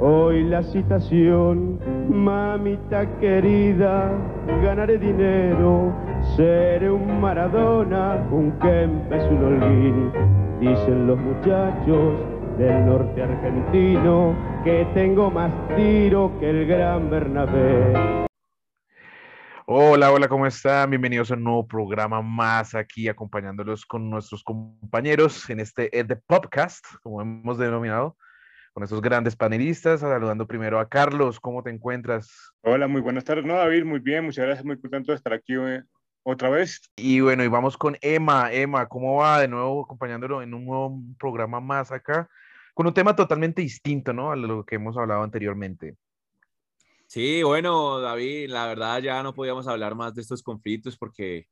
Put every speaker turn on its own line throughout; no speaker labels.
hoy la citación, mamita querida, ganaré dinero, seré un Maradona, un Kempes, un Holguín, dicen los muchachos del norte argentino que tengo más tiro que el gran Bernabé.
Hola, hola, ¿cómo están? Bienvenidos a un nuevo programa más aquí acompañándolos con nuestros compañeros en este The Podcast, como hemos denominado, con estos grandes panelistas. Saludando primero a Carlos, ¿cómo te encuentras?
Hola, muy buenas tardes. No, David, muy bien, muchas gracias, muy contento de estar aquí eh, otra vez.
Y bueno, y vamos con Emma. Emma, ¿cómo va? De nuevo acompañándolo en un nuevo programa más acá, con un tema totalmente distinto, ¿no? A lo que hemos hablado anteriormente.
Sí, bueno, David, la verdad ya no podíamos hablar más de estos conflictos porque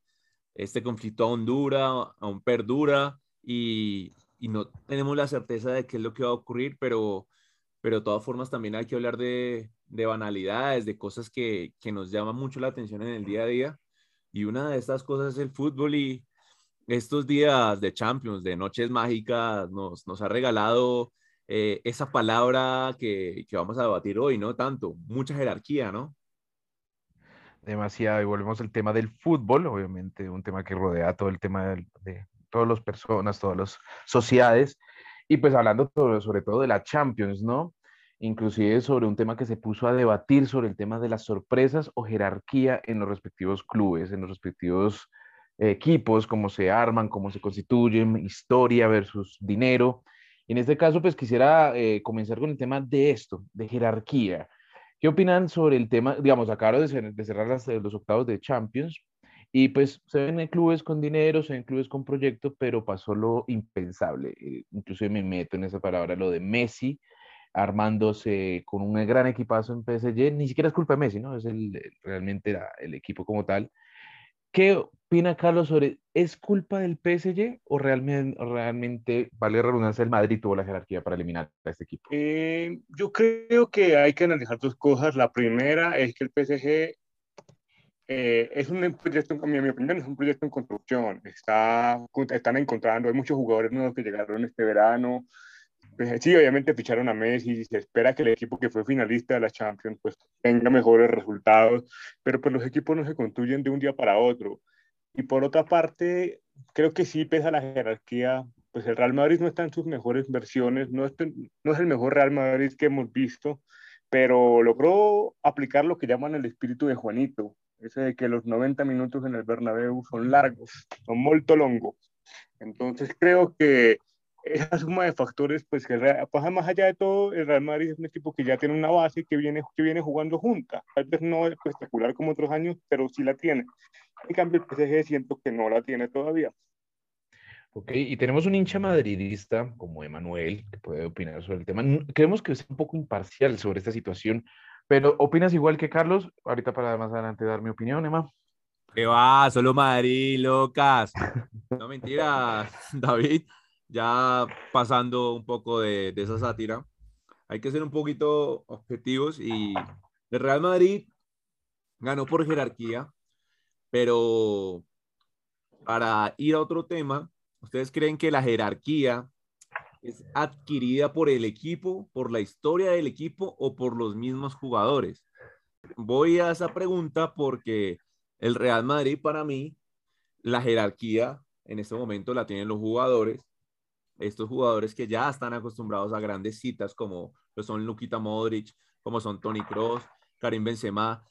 este conflicto aún dura, aún perdura y, y no tenemos la certeza de qué es lo que va a ocurrir, pero, pero de todas formas también hay que hablar de, de banalidades, de cosas que, que, nos llaman mucho la atención en el día a día. Y una de estas cosas es el fútbol y estos días de Champions, de noches mágicas, nos, nos ha regalado eh, esa palabra que, que, vamos a debatir hoy, ¿no? Tanto, mucha jerarquía, ¿no?
Demasiado, y volvemos al tema del fútbol, obviamente un tema que rodea todo el tema de, de todas las personas, todas las sociedades, y pues hablando todo, sobre todo de la Champions, ¿no? Inclusive sobre un tema que se puso a debatir sobre el tema de las sorpresas o jerarquía en los respectivos clubes, en los respectivos equipos, cómo se arman, cómo se constituyen, historia versus dinero, en este caso, pues quisiera eh, comenzar con el tema de esto, de jerarquía. ¿Qué opinan sobre el tema? Digamos, acabo de, de cerrar las, los octavos de Champions y pues se ven en clubes con dinero, se ven clubes con proyecto, pero pasó lo impensable. Eh, incluso me meto en esa palabra, lo de Messi armándose con un gran equipazo en PSG. Ni siquiera es culpa de Messi, ¿no? Es el, realmente la, el equipo como tal. ¿Qué opina Carlos sobre, ¿es culpa del PSG o realmente, realmente vale redundancia, el Madrid tuvo la jerarquía para eliminar a este equipo?
Eh, yo creo que hay que analizar dos cosas. La primera es que el PSG eh, es un proyecto, en mi opinión, es un proyecto en construcción. Está, están encontrando, hay muchos jugadores nuevos que llegaron este verano. Pues, sí, obviamente ficharon a Messi y se espera que el equipo que fue finalista de la Champions pues tenga mejores resultados, pero pues los equipos no se construyen de un día para otro. Y por otra parte, creo que sí pesa la jerarquía, pues el Real Madrid no está en sus mejores versiones, no es, no es el mejor Real Madrid que hemos visto, pero logró aplicar lo que llaman el espíritu de Juanito, ese de que los 90 minutos en el Bernabéu son largos, son molto longos. Entonces creo que esa suma de factores, pues que pasa más allá de todo, el Real Madrid es un equipo que ya tiene una base que viene, que viene jugando junta. Tal vez no es espectacular como otros años, pero sí la tiene. En cambio, el PSG siento que no la tiene todavía.
Ok, y tenemos un hincha madridista como Emanuel, que puede opinar sobre el tema. Creemos que es un poco imparcial sobre esta situación, pero ¿opinas igual que Carlos? Ahorita para más adelante dar mi opinión, Emma.
¿Qué va? Solo Madrid, locas. No mentira, David ya pasando un poco de, de, esa sátira, hay que ser un poquito objetivos y el Real Madrid ganó por jerarquía, pero para ir a otro tema, ¿ustedes creen que la jerarquía es adquirida por el equipo, por la historia del equipo o por los mismos jugadores? Voy a esa pregunta porque el Real Madrid para mí, la jerarquía en este momento la tienen los jugadores estos jugadores que ya están acostumbrados a grandes citas como lo son Lukita Modric, como son Tony Kroos, Karim Benzema.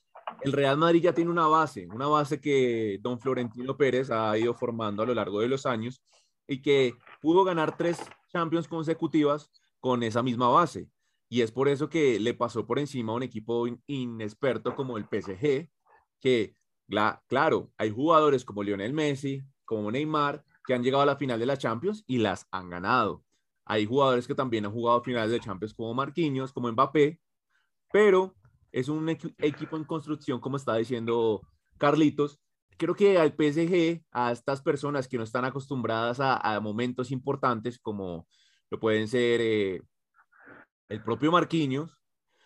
El Real Madrid ya tiene una base, una base que don Florentino Pérez ha ido formando a lo largo de los años y que pudo ganar tres Champions consecutivas con esa misma base. Y es por eso que le pasó por encima a un equipo inexperto como el PSG, que, la, claro, hay jugadores como Lionel Messi, como Neymar, que han llegado a la final de la Champions y las han ganado. Hay jugadores que también han jugado finales de Champions como Marquinhos, como Mbappé, pero es un equipo en construcción, como está diciendo Carlitos. Creo que al PSG, a estas personas que no están acostumbradas a, momentos importantes, como lo pueden ser eh, el propio Marquinhos,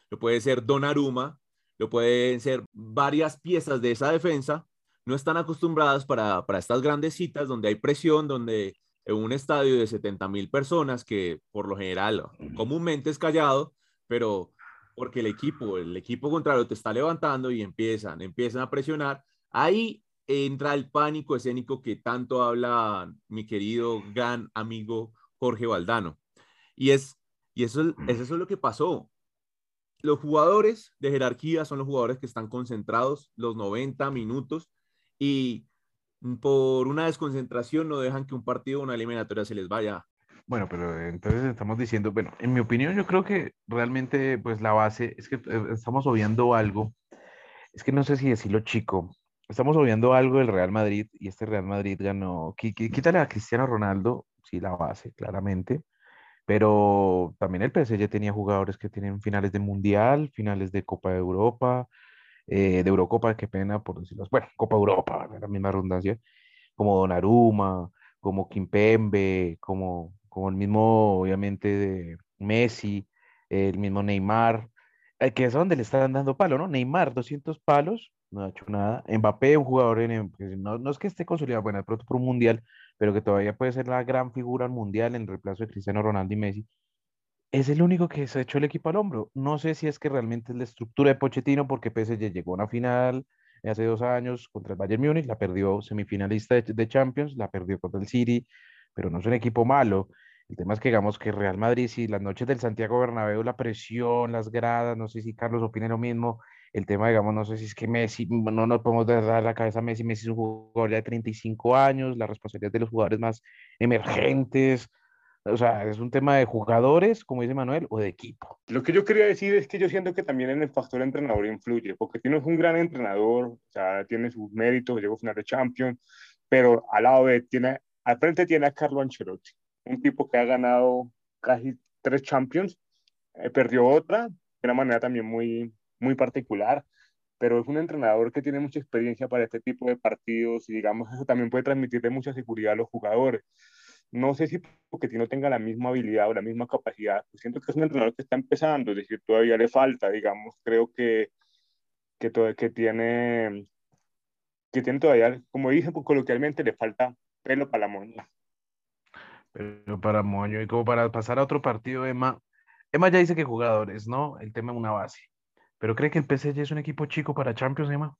lo puede ser Donnarumma, lo pueden ser varias piezas de esa defensa, no están acostumbradas para, para estas grandes citas donde hay presión, donde en un estadio de 70 mil personas, que por lo general comúnmente es callado, pero porque el equipo, el equipo contrario te está levantando y empiezan, empiezan a presionar, ahí entra el pánico escénico que tanto habla mi querido gran amigo Jorge Valdano. Y es, y eso, es eso es lo que pasó. Los jugadores de jerarquía son los jugadores que están concentrados los 90 minutos y por una desconcentración no dejan que un partido o una eliminatoria se les vaya.
Bueno, pero entonces estamos diciendo, bueno, en mi opinión yo creo que realmente pues la base es que eh, estamos obviando algo, es que no sé si decirlo chico, estamos obviando algo del Real Madrid y este Real Madrid ganó, quítale a Cristiano Ronaldo, sí, la base, claramente, pero también el PSG tenía jugadores que tienen finales de Mundial, finales de Copa de Europa, eh, de Eurocopa, qué pena por decirlo. Bueno, Copa Europa, la misma redundancia, como Donnarumma, como Kimpembe, como, como el mismo, obviamente, Messi, el mismo Neymar, eh, que es donde le están dando palo, ¿no? Neymar, 200 palos, no ha hecho nada. Mbappé, un jugador, en, pues, no, no, es que esté consolidado, bueno, por un mundial, pero que todavía puede ser la gran figura mundial en reemplazo de Cristiano Ronaldo y Messi es el único que se ha hecho el equipo al hombro. No sé si es que realmente es la estructura de Pochettino, porque PSG llegó a una final hace dos años contra el Bayern Múnich, la perdió semifinalista de, Champions, la perdió contra el City, pero no es un equipo malo. El tema es que digamos que Real Madrid, si las noches del Santiago Bernabéu, la presión, las gradas, no sé si Carlos opina lo mismo, el tema, digamos, no sé si es que Messi, no nos podemos dar la cabeza a Messi, Messi es un jugador ya de 35 años, la responsabilidad de los jugadores más emergentes, o sea, es un tema de jugadores, como dice Manuel, o de equipo.
Lo que yo quería decir es que yo siento que también en el factor entrenador influye, porque tienes un gran entrenador, o sea, tiene sus méritos, llegó a final de Champions, pero al lado de, tiene, al frente tiene a Carlo Ancelotti, un tipo que ha ganado casi tres Champions, eh, perdió otra de una manera también muy, muy particular, pero es un entrenador que tiene mucha experiencia para este tipo de partidos y digamos eso también puede transmitirle mucha seguridad a los jugadores no sé si porque no tenga la misma habilidad o la misma capacidad, pues siento que es un entrenador que está empezando, es decir, todavía le falta, digamos, creo que, que, todo, que tiene que tiene todavía, como dicen pues, coloquialmente, le falta pelo para la moña.
Pero para moño, y como para pasar a otro partido, Emma, Emma ya dice que jugadores, ¿no? El tema es una base. Pero cree que el PSG es un equipo chico para Champions, Emma.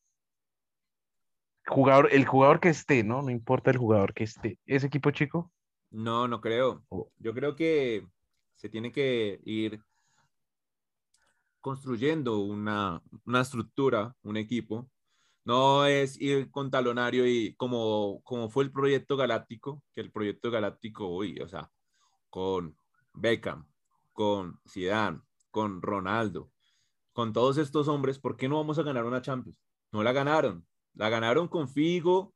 Jugador, el jugador que esté, ¿no? No importa el jugador que esté. ¿Es equipo chico?
No, no creo. Oh. Yo creo que se tiene que ir construyendo una, estructura, un equipo. No es ir con talonario y como, como fue el proyecto galáctico, que el proyecto galáctico, hoy, o sea, con Beckham, con Zidane, con Ronaldo, con todos estos hombres, ¿por qué no vamos a ganar una Champions? No la ganaron. La ganaron con Figo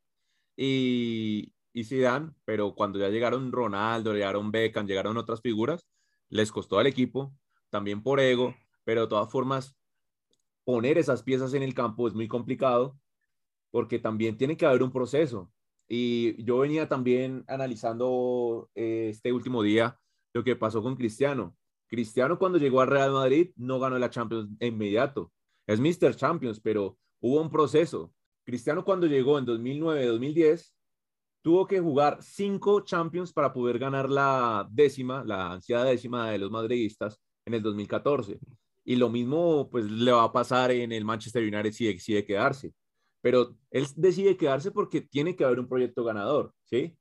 y, y Zidane, pero cuando ya llegaron Ronaldo, llegaron Beckham, llegaron otras figuras, les costó al equipo, también por ego, pero de todas formas, poner esas piezas en el campo es muy complicado porque también tiene que haber un proceso. Y yo venía también analizando eh, este último día lo que pasó con Cristiano. Cristiano cuando llegó al Real Madrid no ganó la Champions inmediato. Es Mr. Champions, pero hubo un proceso. Cristiano cuando llegó en 2009-2010 tuvo que jugar cinco Champions para poder ganar la décima, la ansiada décima de los madridistas en el 2014. Y lo mismo pues le va a pasar en el Manchester United si decide quedarse. Pero él decide quedarse porque tiene que haber un proyecto ganador, ¿sí?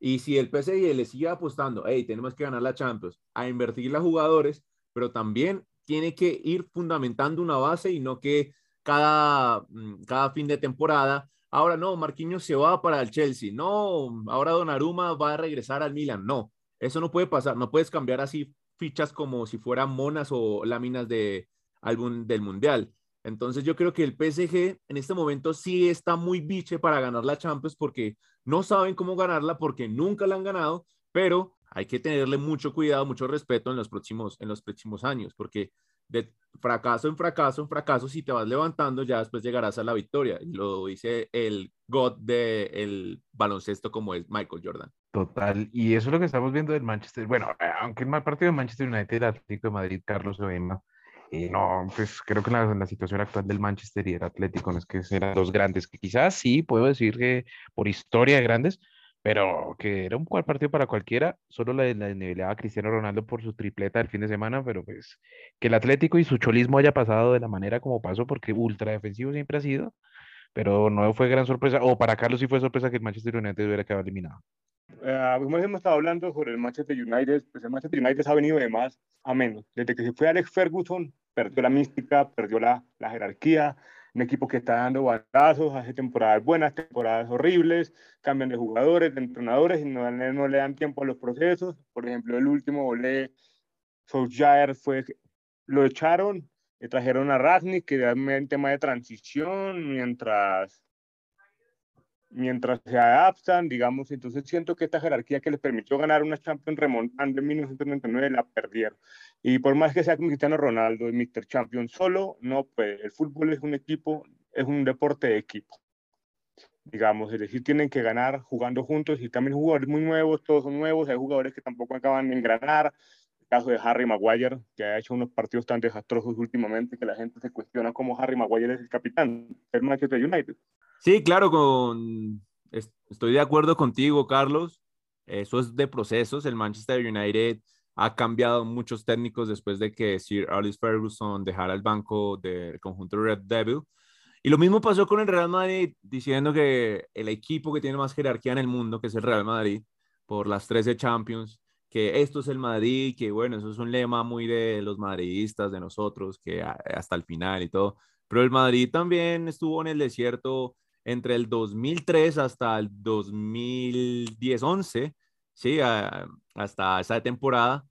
Y si el PSG le sigue apostando, hey, tenemos que ganar la Champions, a invertir los jugadores, pero también tiene que ir fundamentando una base y no que cada, mm, cada fin de temporada ahora no, Marquinhos se va para el Chelsea, no, ahora Donnarumma va a regresar al Milan, no, eso no puede pasar, no puedes cambiar así fichas como si fueran monas o láminas de álbum del Mundial. Entonces yo creo que el PSG en este momento sí está muy biche para ganar la Champions porque no saben cómo ganarla porque nunca la han ganado, pero hay que tenerle mucho cuidado, mucho respeto en los próximos, en los próximos años porque de fracaso en fracaso en fracaso, si te vas levantando, ya después llegarás a la victoria. Lo dice el God del baloncesto como es Michael Jordan.
Total, y eso es lo que estamos viendo del Manchester. Bueno, aunque el partido de Manchester United, el Atlético de Madrid, Carlos Oema, y no, pues creo que la, la, situación actual del Manchester y el Atlético no es que sean dos grandes, que quizás sí puedo decir que por historia de grandes, pero que era un cual partido para cualquiera, solo la, la desnivelaba Cristiano Ronaldo por su tripleta del fin de semana, pero pues que el Atlético y su cholismo haya pasado de la manera como pasó, porque ultra defensivo siempre ha sido, pero no fue gran sorpresa, o para Carlos sí fue sorpresa que el Manchester United hubiera quedado eliminado.
Como hemos estado hablando sobre el Manchester United, pues el Manchester United ha venido de más a menos. Desde que se fue Alex Ferguson, perdió la mística, perdió la, la jerarquía, un equipo que está dando bandazos, hace temporadas buenas, temporadas horribles, cambian de jugadores, de entrenadores y no, no le dan tiempo a los procesos. Por ejemplo, el último Ole Solskjaer fue, lo echaron, le trajeron a Rasnik, que era un tema de transición, mientras mientras se adaptan, digamos, entonces siento que esta jerarquía que les permitió ganar una Champions remontando en 1999 la perdieron. Y por más que sea Cristiano Ronaldo y Mr. Champion solo, no puede. El fútbol es un equipo, es un deporte de equipo. Digamos, es decir, tienen que ganar jugando juntos y también jugadores muy nuevos, todos son nuevos, hay jugadores que tampoco acaban de engranar. El caso de Harry Maguire, que ha hecho unos partidos tan desastrosos últimamente que la gente se cuestiona cómo Harry Maguire es el capitán del Manchester United.
Sí, claro, estoy de acuerdo contigo, Carlos. Eso es de procesos. El Manchester United ha cambiado muchos técnicos después de que Sir Alex Ferguson dejara el banco del conjunto Red Devil. Y lo mismo pasó con el Real Madrid, diciendo que el equipo que tiene más jerarquía en el mundo, que es el Real Madrid, por las 13 Champions, que esto es el Madrid, que bueno, eso es un lema muy de los madridistas, de nosotros, que hasta el final y todo. Pero el Madrid también estuvo en el desierto entre el 2003 hasta el 2010-11, ¿sí? hasta esa temporada,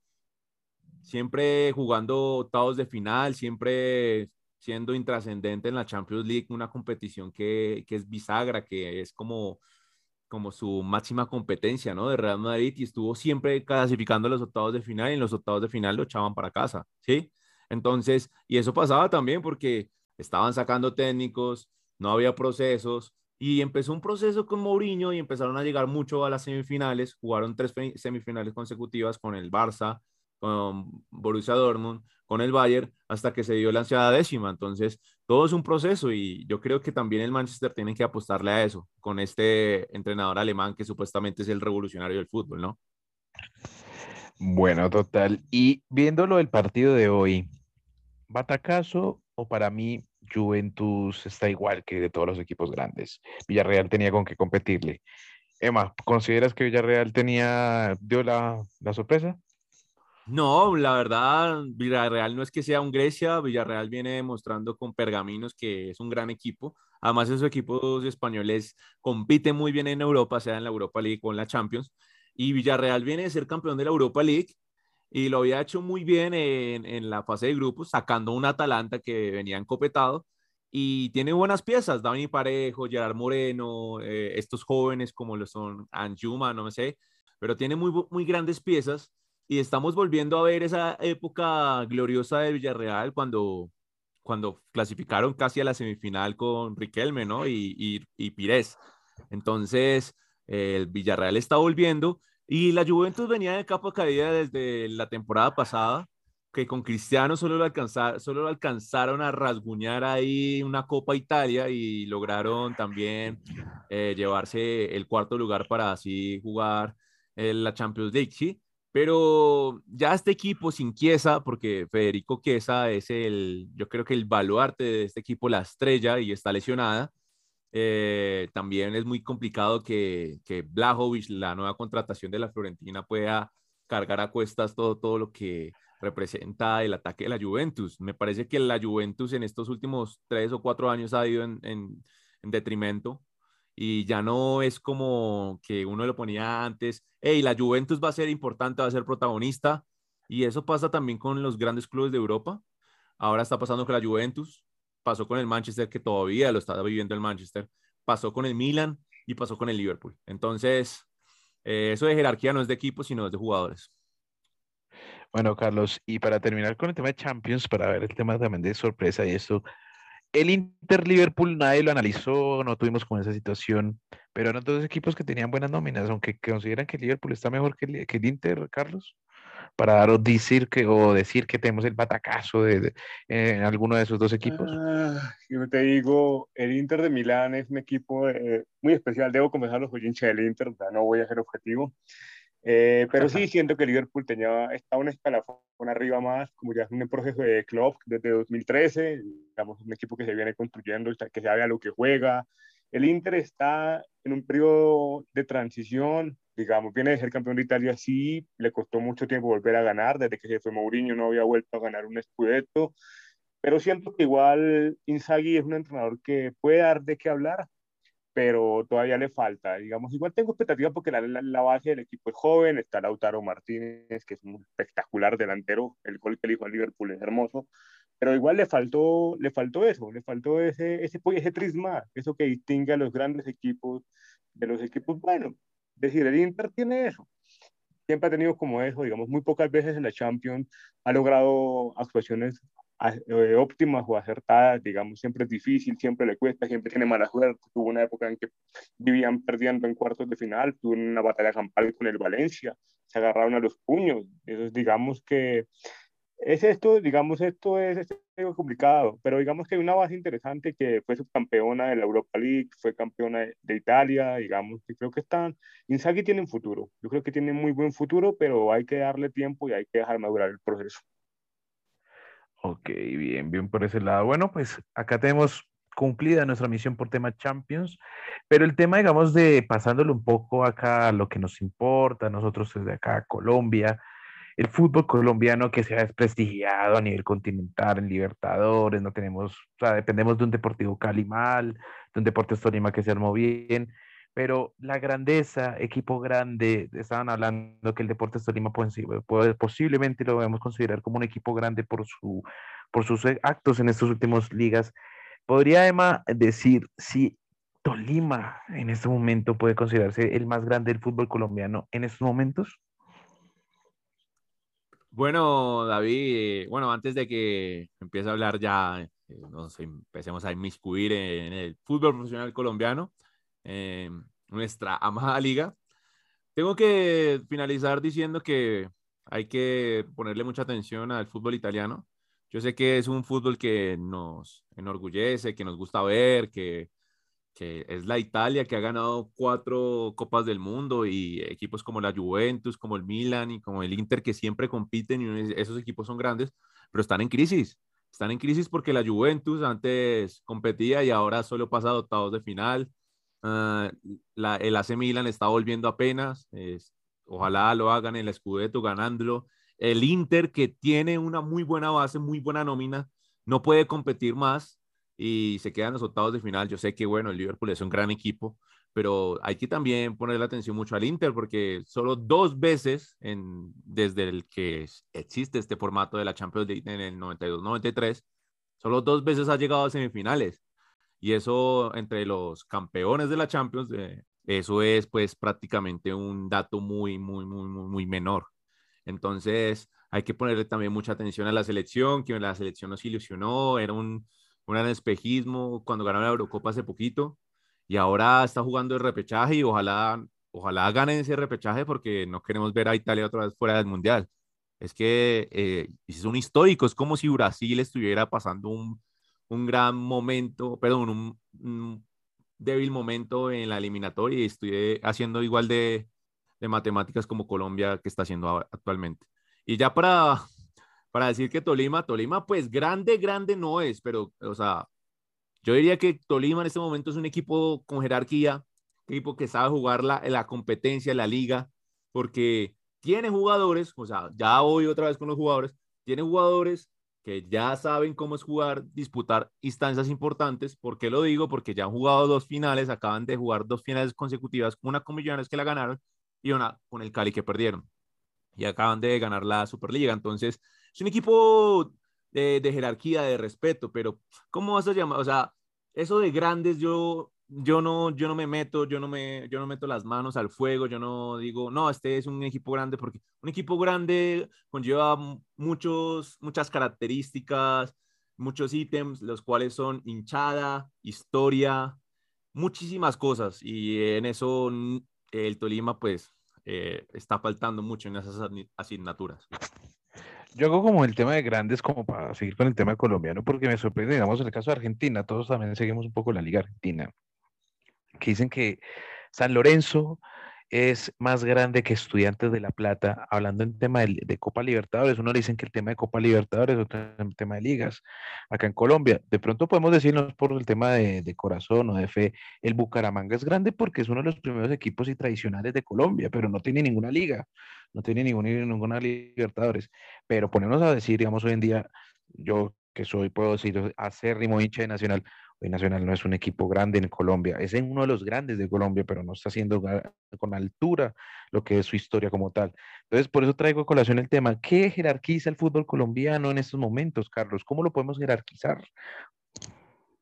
siempre jugando octavos de final, siempre siendo intrascendente en la Champions League, una competición que, que, es bisagra, que es como, como su máxima competencia, ¿no? De Real Madrid y estuvo siempre clasificando los octavos de final y en los octavos de final lo echaban para casa, ¿sí? Entonces, y eso pasaba también porque estaban sacando técnicos, no había procesos, y empezó un proceso con Mourinho y empezaron a llegar mucho a las semifinales, jugaron tres semifinales consecutivas con el Barça, con Borussia Dortmund, con el Bayern, hasta que se dio la ansiada décima. Entonces, todo es un proceso y yo creo que también el Manchester tiene que apostarle a eso, con este entrenador alemán que supuestamente es el revolucionario del fútbol, ¿no?
Bueno, total. Y viéndolo el partido de hoy, ¿batacazo o para mí Juventus está igual que de todos los equipos grandes. Villarreal tenía con qué competirle. Emma, ¿consideras que Villarreal tenía, dio la, la sorpresa?
No, la verdad, Villarreal no es que sea un Grecia, Villarreal viene demostrando con Pergaminos que es un gran equipo. Además, esos equipos españoles compiten muy bien en Europa, sea en la Europa League o en la Champions. Y Villarreal viene de ser campeón de la Europa League y lo había hecho muy bien en, en, la fase de grupos, sacando un Atalanta que venía encopetado y tiene buenas piezas, Dani Parejo, Gerard Moreno, eh, estos jóvenes como lo son Anjuma, no me sé, pero tiene muy, muy grandes piezas y estamos volviendo a ver esa época gloriosa de Villarreal cuando, cuando clasificaron casi a la semifinal con Riquelme, ¿no? Y, y, y Pires. Entonces, el Villarreal está volviendo y la Juventus venía de capa caída desde la temporada pasada, que con Cristiano solo lo, solo lo alcanzaron a rasguñar ahí una Copa Italia y lograron también eh, llevarse el cuarto lugar para así jugar en la Champions League, ¿sí? Pero ya este equipo sin Chiesa, porque Federico Chiesa es el, yo creo que el baluarte de este equipo, la estrella, y está lesionada, eh, también es muy complicado que, que Blajovic, la nueva contratación de la Florentina, pueda cargar a cuestas todo, todo lo que representa el ataque de la Juventus. Me parece que la Juventus en estos últimos tres o cuatro años ha ido en, en, en detrimento y ya no es como que uno lo ponía antes, hey, la Juventus va a ser importante, va a ser protagonista, y eso pasa también con los grandes clubes de Europa. Ahora está pasando con la Juventus, pasó con el Manchester, que todavía lo está viviendo el Manchester, pasó con el Milan y pasó con el Liverpool. Entonces, eh, eso de jerarquía no es de equipo, sino es de jugadores.
Bueno, Carlos, y para terminar con el tema de Champions, para ver el tema también de sorpresa y esto, el Inter Liverpool nadie lo analizó, no tuvimos con esa situación, pero eran dos equipos que tenían buenas nóminas, aunque consideran que el Liverpool está mejor que el Inter, Carlos, para dar o decir que, o decir que tenemos el batacazo de, en alguno de esos dos equipos.
Ah, yo te digo, el Inter de Milán es un equipo eh, muy especial, debo comenzar los hincha del Inter, no voy a ser objetivo. Eh, pero sí siento que Liverpool tenía, está un escalafón arriba más, como ya es un proceso de club desde 2013, digamos, un equipo que se viene construyendo, que sabe a lo que juega. El Inter está en un periodo de transición, digamos, viene de ser campeón de Italia, sí, le costó mucho tiempo volver a ganar, desde que se fue Mourinho no había vuelto a ganar un Scudetto, pero siento que igual Inzaghi es un entrenador que puede dar de qué hablar, pero todavía le falta. Digamos, igual tengo expectativas porque la, la, base del equipo es joven, está Lautaro Martínez, que es un espectacular delantero, el gol que le hizo al Liverpool es hermoso, pero igual le faltó, le faltó eso, le faltó ese, ese, ese trisma, eso que distingue a los grandes equipos de los equipos buenos. Es decir, el Inter tiene eso. Siempre ha tenido como eso, digamos, muy pocas veces en la Champions ha logrado actuaciones eh, óptimas o acertadas, digamos, siempre es difícil, siempre le cuesta, siempre tiene mala suerte. Tuvo una época en que vivían perdiendo en cuartos de final, tuvo una batalla campal con el Valencia, se agarraron a los puños. Eso digamos que es esto, digamos, esto es, algo complicado, pero digamos que hay una base interesante que fue subcampeona de la Europa League, fue campeona de, Italia, digamos, y creo que están, Inzaghi tiene un futuro, yo creo que tiene muy buen futuro, pero hay que darle tiempo y hay que dejar madurar el proceso.
Ok, bien, bien por ese lado. Bueno, pues acá tenemos cumplida nuestra misión por tema Champions, pero el tema, digamos, de pasándolo un poco acá a lo que nos importa, nosotros desde acá, Colombia, el fútbol colombiano que se ha desprestigiado a nivel continental en Libertadores, no tenemos, o sea, dependemos de un Deportivo Cali mal, de un Deportes Tolima que se armó bien, pero la grandeza, equipo grande, estaban hablando que el Deportes Tolima puede, posiblemente lo debemos considerar como un equipo grande por, su, por sus actos en estas últimas ligas. ¿Podría Emma decir si Tolima en este momento puede considerarse el más grande del fútbol colombiano en estos momentos?
Bueno, David, bueno, antes de que empiece a hablar ya, eh, nos empecemos a inmiscuir en el fútbol profesional colombiano, eh, nuestra amada liga. Tengo que finalizar diciendo que hay que ponerle mucha atención al fútbol italiano. Yo sé que es un fútbol que nos enorgullece, que nos gusta ver, que, que es la Italia que ha ganado cuatro copas del mundo y equipos como la Juventus, como el Milan y como el Inter que siempre compiten y esos equipos son grandes, pero están en crisis. Están en crisis porque la Juventus antes competía y ahora solo pasa a octavos de final. Ah, el AC Milan está volviendo apenas. ojalá lo hagan el Scudetto ganándolo. El Inter, que tiene una muy buena base, muy buena nómina, no puede competir más y se quedan los octavos de final. Yo sé que, bueno, el Liverpool es un gran equipo, pero hay que también ponerle atención mucho al Inter porque solo dos veces en, desde el que existe este formato de la Champions League en el 92-93, solo dos veces ha llegado a semifinales. Y eso entre los campeones de la Champions, eh, eso es pues prácticamente un dato muy, muy, muy, muy, muy menor. Entonces hay que ponerle también mucha atención a la selección, que la selección nos ilusionó, era un, un espejismo cuando ganaron la Eurocopa hace poquito y ahora está jugando el repechaje y ojalá, ojalá ganen ese repechaje porque no queremos ver a Italia otra vez fuera del Mundial. Es que eh, es un histórico, es como si Brasil estuviera pasando un, un gran momento, perdón, un, débil momento en la eliminatoria y estoy haciendo igual de, de, matemáticas como Colombia que está haciendo actualmente. Y ya para, para decir que Tolima, Tolima pues grande, grande no es, pero o sea, yo diría que Tolima en este momento es un equipo con jerarquía, equipo que sabe jugar la, la competencia, la liga, porque tiene jugadores, o sea, ya voy otra vez con los jugadores, tiene jugadores que ya saben cómo es jugar, disputar instancias importantes. ¿Por qué lo digo? Porque ya han jugado dos finales, acaban de jugar dos finales consecutivas, una con Millonarios que la ganaron y una con el Cali que perdieron. Y acaban de ganar la Superliga. Entonces, es un equipo de, jerarquía, de respeto, pero ¿cómo vas a llamar? O sea, eso de grandes yo yo no, yo no me meto, yo no me, yo no meto las manos al fuego, yo no digo, no, este es un equipo grande, porque un equipo grande conlleva muchos, muchas características, muchos ítems, los cuales son hinchada, historia, muchísimas cosas, y en eso el Tolima, pues, eh, está faltando mucho en esas asignaturas.
Yo hago como el tema de grandes, como para seguir con el tema colombiano, porque me sorprende, digamos, en el caso de Argentina, todos también seguimos un poco la Liga Argentina, que dicen que San Lorenzo es más grande que Estudiantes de La Plata, hablando en tema de, Copa Libertadores. Uno le dicen que el tema de Copa Libertadores es otro tema de ligas. Acá en Colombia, de pronto podemos decirnos por el tema de, corazón o de fe, el Bucaramanga es grande porque es uno de los primeros equipos y tradicionales de Colombia, pero no tiene ninguna liga, no tiene ninguna, ninguna Libertadores. Pero ponernos a decir, digamos, hoy en día, yo que soy, puedo decir, acérrimo hincha de Nacional, Hoy Nacional no es un equipo grande en Colombia, es uno de los grandes de Colombia, pero no está haciendo con altura lo que es su historia como tal. Entonces, por eso traigo a colación el tema, ¿qué jerarquiza el fútbol colombiano en estos momentos, Carlos? ¿Cómo lo podemos jerarquizar?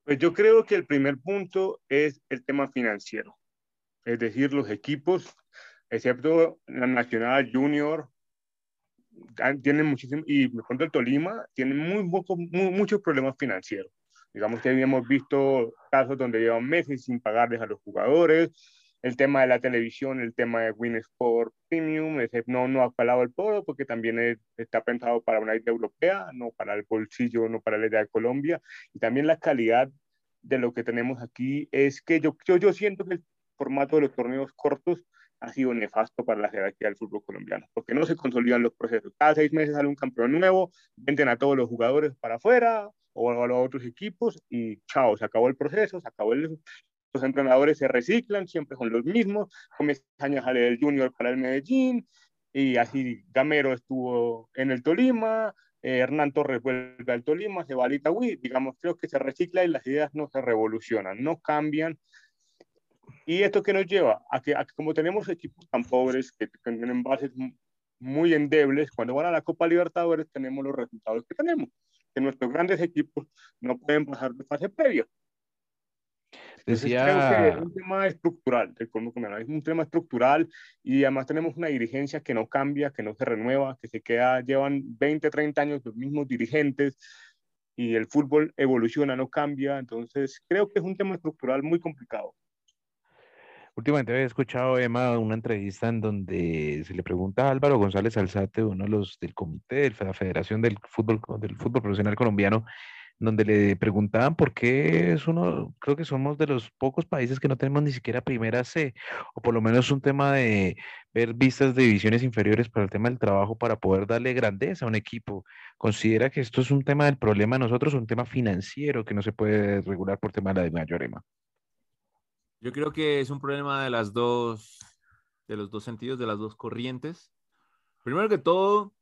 Pues yo creo que el primer punto es el tema financiero, es decir, los equipos, excepto la Nacional Junior, tienen muchísimo, y me cuento el Tolima, tienen muy, muchos problemas financieros. Digamos que habíamos visto casos donde llevan meses sin pagarles a los jugadores, el tema de la televisión, el tema de Win Sport Premium, ese no, no ha falado el todo porque también está pensado para una idea europea, no para el bolsillo, no para la idea de Colombia. Y también la calidad de lo que tenemos aquí es que yo, yo, yo siento que el formato de los torneos cortos ha sido nefasto para la jerarquía del fútbol colombiano, porque no se consolidan los procesos. Cada seis meses sale un campeón nuevo, venden a todos los jugadores para afuera, o a otros equipos y chao, se acabó el proceso, se acabó el, los entrenadores se reciclan, siempre son los mismos, Gómez Caña sale del Junior para el Medellín, y así Gamero estuvo en el Tolima, eh, Hernán Torres vuelve al Tolima, se va al Itagüí, digamos, creo que se recicla y las ideas no se revolucionan, no cambian. ¿Y esto qué nos lleva? A que, a que como tenemos equipos tan pobres, que tienen bases muy endebles, cuando van a la Copa Libertadores tenemos los resultados que tenemos nuestros grandes equipos no pueden pasar de fase previa. Decía... es un tema estructural, es un tema estructural y además tenemos una dirigencia que no cambia, que no se renueva, que se queda, llevan 20, 30 años los mismos dirigentes y el fútbol evoluciona, no cambia, entonces creo que es un tema estructural muy complicado.
Últimamente había escuchado, Emma, una entrevista en donde se le pregunta a Álvaro González Alzate, uno de los del comité de la Federación del Fútbol, del Fútbol Profesional Colombiano, donde le preguntaban por qué es uno, creo que somos de los pocos países que no tenemos ni siquiera primera C, o por lo menos un tema de ver vistas de divisiones inferiores para el tema del trabajo para poder darle grandeza a un equipo. ¿Considera que esto es un tema del problema de nosotros, un tema financiero que no se puede regular por tema de la mayor EMA?
Yo creo que es un problema de las dos, de los dos sentidos, de las dos corrientes. Primero que todo,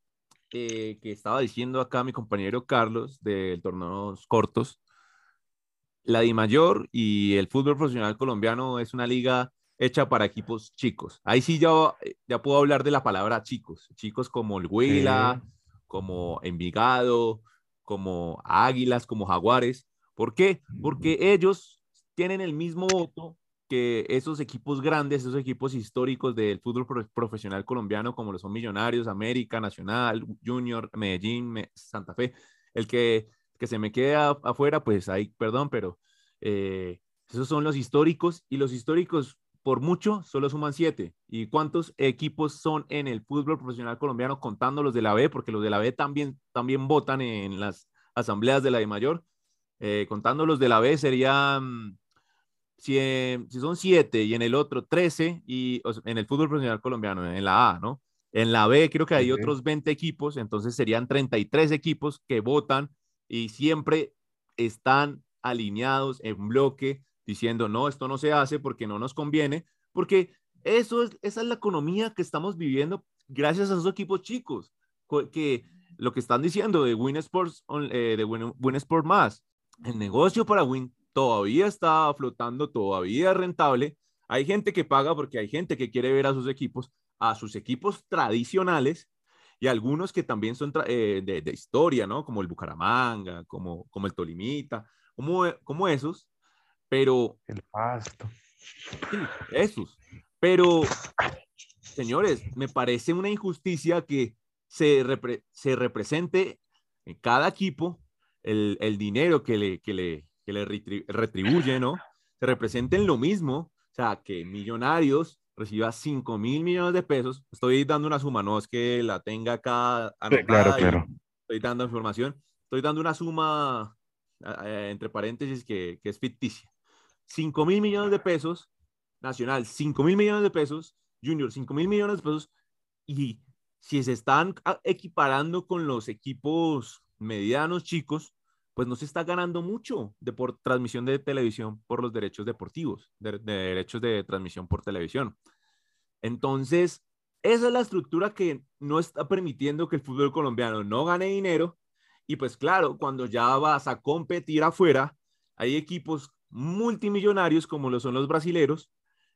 eh, que estaba diciendo acá mi compañero Carlos del torneos cortos, la Di Mayor y el fútbol profesional colombiano es una liga hecha para equipos chicos. Ahí sí ya, ya puedo hablar de la palabra chicos, chicos como el Huila, como Envigado, como Águilas, como Jaguares. ¿Por qué? Porque ellos tienen el mismo voto que esos equipos grandes, esos equipos históricos del fútbol profesional colombiano, como lo son Millonarios, América, Nacional, Junior, Medellín, Santa Fe, el que, que se me queda afuera, pues ahí, perdón, pero eh, esos son los históricos y los históricos por mucho solo suman siete. ¿Y cuántos equipos son en el fútbol profesional colombiano contando los de la B? Porque los de la B también, también votan en las asambleas de la de mayor. Eh, contando los de la B serían si, son siete y en el otro 13, y en el fútbol profesional colombiano, en la A, ¿no? En la B creo que hay otros 20 equipos, entonces serían 33 equipos que votan y siempre están alineados en bloque diciendo, no, esto no se hace porque no nos conviene, porque eso es, esa es la economía que estamos viviendo gracias a esos equipos chicos, que lo que están diciendo de Win Sports, eh, de Win, Win Sport más, el negocio para Win todavía está flotando, todavía es rentable. Hay gente que paga porque hay gente que quiere ver a sus equipos, a sus equipos tradicionales y algunos que también son eh, de, historia, ¿no? Como el Bucaramanga, como, como el Tolimita, como, como esos, Pero...
El pasto.
Sí, esos. Pero, señores, me parece una injusticia que se, se represente en cada equipo el, el dinero que le, que le, que le retribuye, ¿no? Se represente en lo mismo, o sea, que Millonarios reciba 5 mil millones de pesos. Estoy dando una suma, no es que la tenga acá
anotada. claro, claro.
Estoy dando información. Estoy dando una suma, entre paréntesis, que, que es ficticia. 5 mil millones de pesos, Nacional 5 mil millones de pesos, Junior 5 mil millones de pesos, y si se están equiparando con los equipos medianos, chicos, pues no se está ganando mucho de por transmisión de televisión por los derechos deportivos, de, derechos de transmisión por televisión. Entonces, esa es la estructura que no está permitiendo que el fútbol colombiano no gane dinero. Y pues claro, cuando ya vas a competir afuera, hay equipos multimillonarios como lo son los brasileros,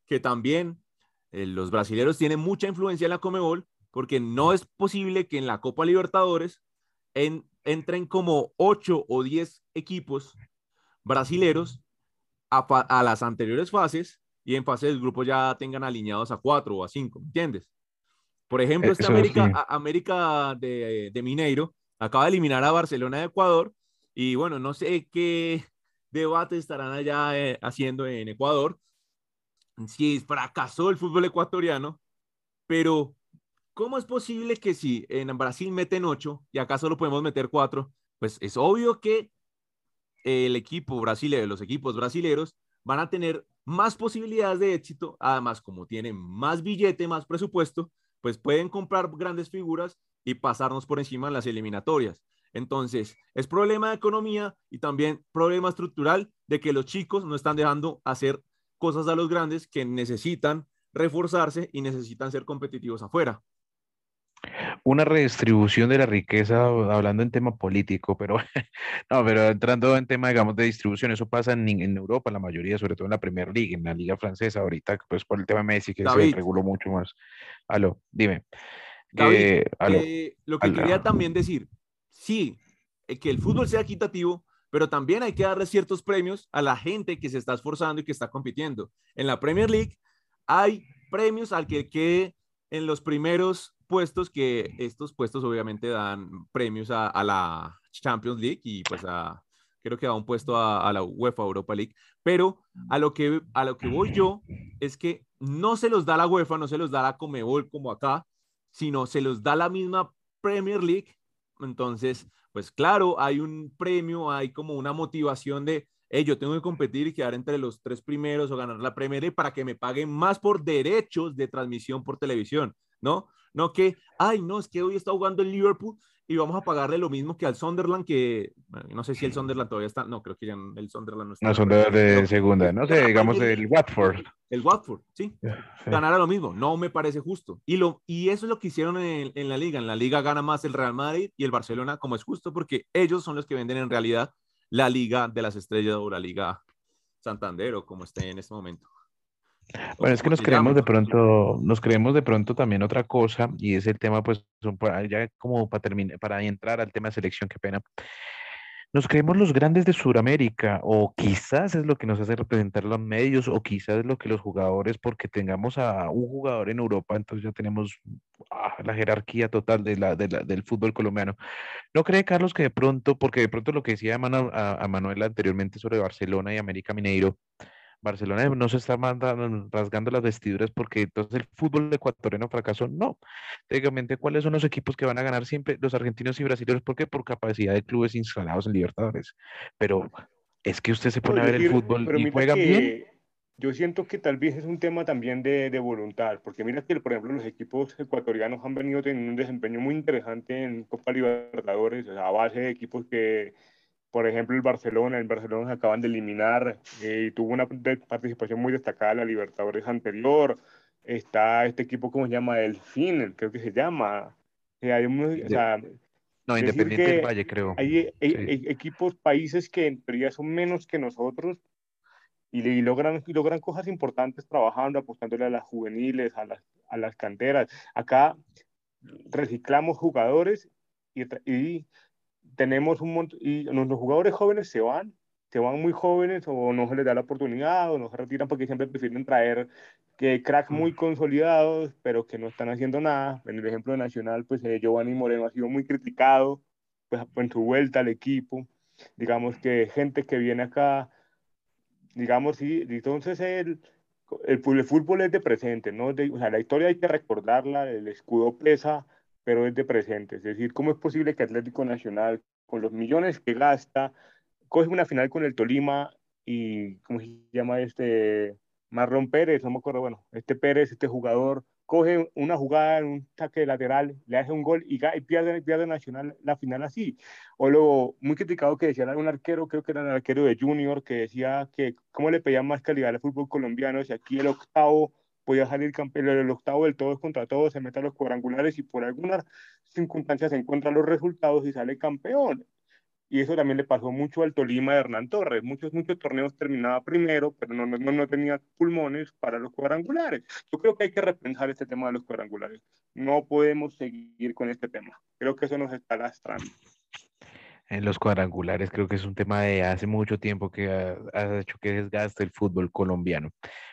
que también eh, los brasileros tienen mucha influencia en la Comebol, porque no es posible que en la Copa Libertadores en, entren como 8 o 10 equipos brasileros a, las anteriores fases y en fase del grupo ya tengan alineados a 4 o a 5, ¿entiendes? Por ejemplo, esta América, América de, de, Mineiro acaba de eliminar a Barcelona de Ecuador y bueno, no sé qué debate estarán allá eh, haciendo en Ecuador, si fracasó el fútbol ecuatoriano, pero ¿cómo es posible que si en Brasil meten ocho y acá solo podemos meter cuatro? Pues es obvio que el equipo brasileño, los equipos brasileños van a tener más posibilidades de éxito, además como tienen más billete, más presupuesto, pues pueden comprar grandes figuras y pasarnos por encima en las eliminatorias. Entonces, es problema de economía y también problema estructural de que los chicos no están dejando hacer cosas a los grandes que necesitan reforzarse y necesitan ser competitivos afuera
una redistribución de la riqueza, hablando en tema político, pero no, pero entrando en tema, digamos, de distribución, eso pasa en, en, Europa, la mayoría, sobre todo en la Premier League, en la Liga Francesa, ahorita, pues por el tema Messi, que se reguló mucho más. Aló, dime.
David, eh, eh, lo que quería también decir, sí, eh, que el fútbol sea equitativo, pero también hay que darle ciertos premios a la gente que se está esforzando y que está compitiendo. En la Premier League hay premios al que quede en los primeros puestos que estos puestos obviamente dan premios a, la Champions League y pues a, creo que da un puesto a, la UEFA Europa League, pero a lo, que, a lo que voy yo es que no se los da la UEFA, no se los da la Comebol como acá, sino se los da la misma Premier League. Entonces, pues claro, hay un premio, hay como una motivación de, hey, yo tengo que competir y quedar entre los tres primeros o ganar la Premier League para que me paguen más por derechos de transmisión por televisión, ¿no? No que, ay, no, es que hoy está jugando el Liverpool y vamos a pagarle lo mismo que al Sunderland, que no sé si el Sunderland todavía está, no, creo que ya el Sunderland no está.
No, Sunderland de segunda, no sé, digamos el Watford.
El Watford, sí, ganará lo mismo, no me parece justo. Y, lo, y eso es lo que hicieron en, en la liga, en la liga gana más el Real Madrid y el Barcelona, como es justo, porque ellos son los que venden en realidad la liga de las estrellas o la liga Santander o como esté en este momento.
Bueno, es que nos creemos de pronto, nos creemos de pronto también otra cosa y es el tema, pues, ya como para terminar, para entrar al tema de selección, qué pena. Nos creemos los grandes de Sudamérica, o quizás es lo que nos hace representar los medios, o quizás es lo que los jugadores, porque tengamos a un jugador en Europa, entonces ya tenemos ah, la jerarquía total de la, del fútbol colombiano. ¿No cree, Carlos, que de pronto, porque de pronto lo que decía a Manuel anteriormente sobre Barcelona y América Mineiro, Barcelona no se está mandando, rasgando las vestiduras porque entonces el fútbol ecuatoriano fracasó. No, técnicamente, ¿cuáles son los equipos que van a ganar siempre? Los argentinos y brasileños. ¿Por qué? Por capacidad de clubes instalados en Libertadores. Pero es que usted se pone a ver el fútbol y juega bien.
Yo siento que tal vez es un tema también de, de, voluntad, porque mira que, por ejemplo, los equipos ecuatorianos han venido teniendo un desempeño muy interesante en Copa Libertadores, a base de equipos que por ejemplo, el Barcelona, el Barcelona se acaban de eliminar eh, y tuvo una participación muy destacada en la Libertadores anterior. Está este equipo, ¿cómo se llama? El FIN, creo que se llama. hay
no, Independiente del Valle, creo.
Hay, equipos, países que en teoría son menos que nosotros y, y, logran, y logran cosas importantes trabajando, apostándole a las juveniles, a las, a las canteras. Acá reciclamos jugadores y, y tenemos un montón, y nuestros jugadores jóvenes se van se van muy jóvenes o no se les da la oportunidad o no se retiran porque siempre prefieren traer que cracks muy consolidados, pero que no están haciendo nada. En el ejemplo de Nacional, pues eh, Giovanni Moreno ha sido muy criticado pues, en su vuelta al equipo. Digamos que gente que viene acá, digamos, sí, entonces el, el, fútbol es de presente, ¿no? o sea, la historia hay que recordarla, el escudo pesa, pero es de presente. Es decir, ¿cómo es posible que Atlético Nacional, con los millones que gasta, coge una final con el Tolima y, ¿cómo se llama este? Marrón Pérez, no me acuerdo, bueno, este Pérez, este jugador, coge una jugada en un saque lateral, le hace un gol y, pierde, pierde Nacional la final así. O lo muy criticado que decía un arquero, creo que era el arquero de Junior, que decía que cómo le pedían más calidad al fútbol colombiano, si aquí el octavo podía salir campeón, el octavo del todos contra todos, se mete a los cuadrangulares y por algunas circunstancias se encuentran los resultados y sale campeón y eso también le pasó mucho al Tolima de Hernán Torres. Muchos, muchos torneos terminaba primero, pero no, no, no tenía pulmones para los cuadrangulares. Yo creo que hay que repensar este tema de los cuadrangulares. No podemos seguir con este tema. Creo que eso nos está lastrando
en los cuadrangulares. Creo que es un tema de hace mucho tiempo que ha, hecho que desgaste el fútbol colombiano.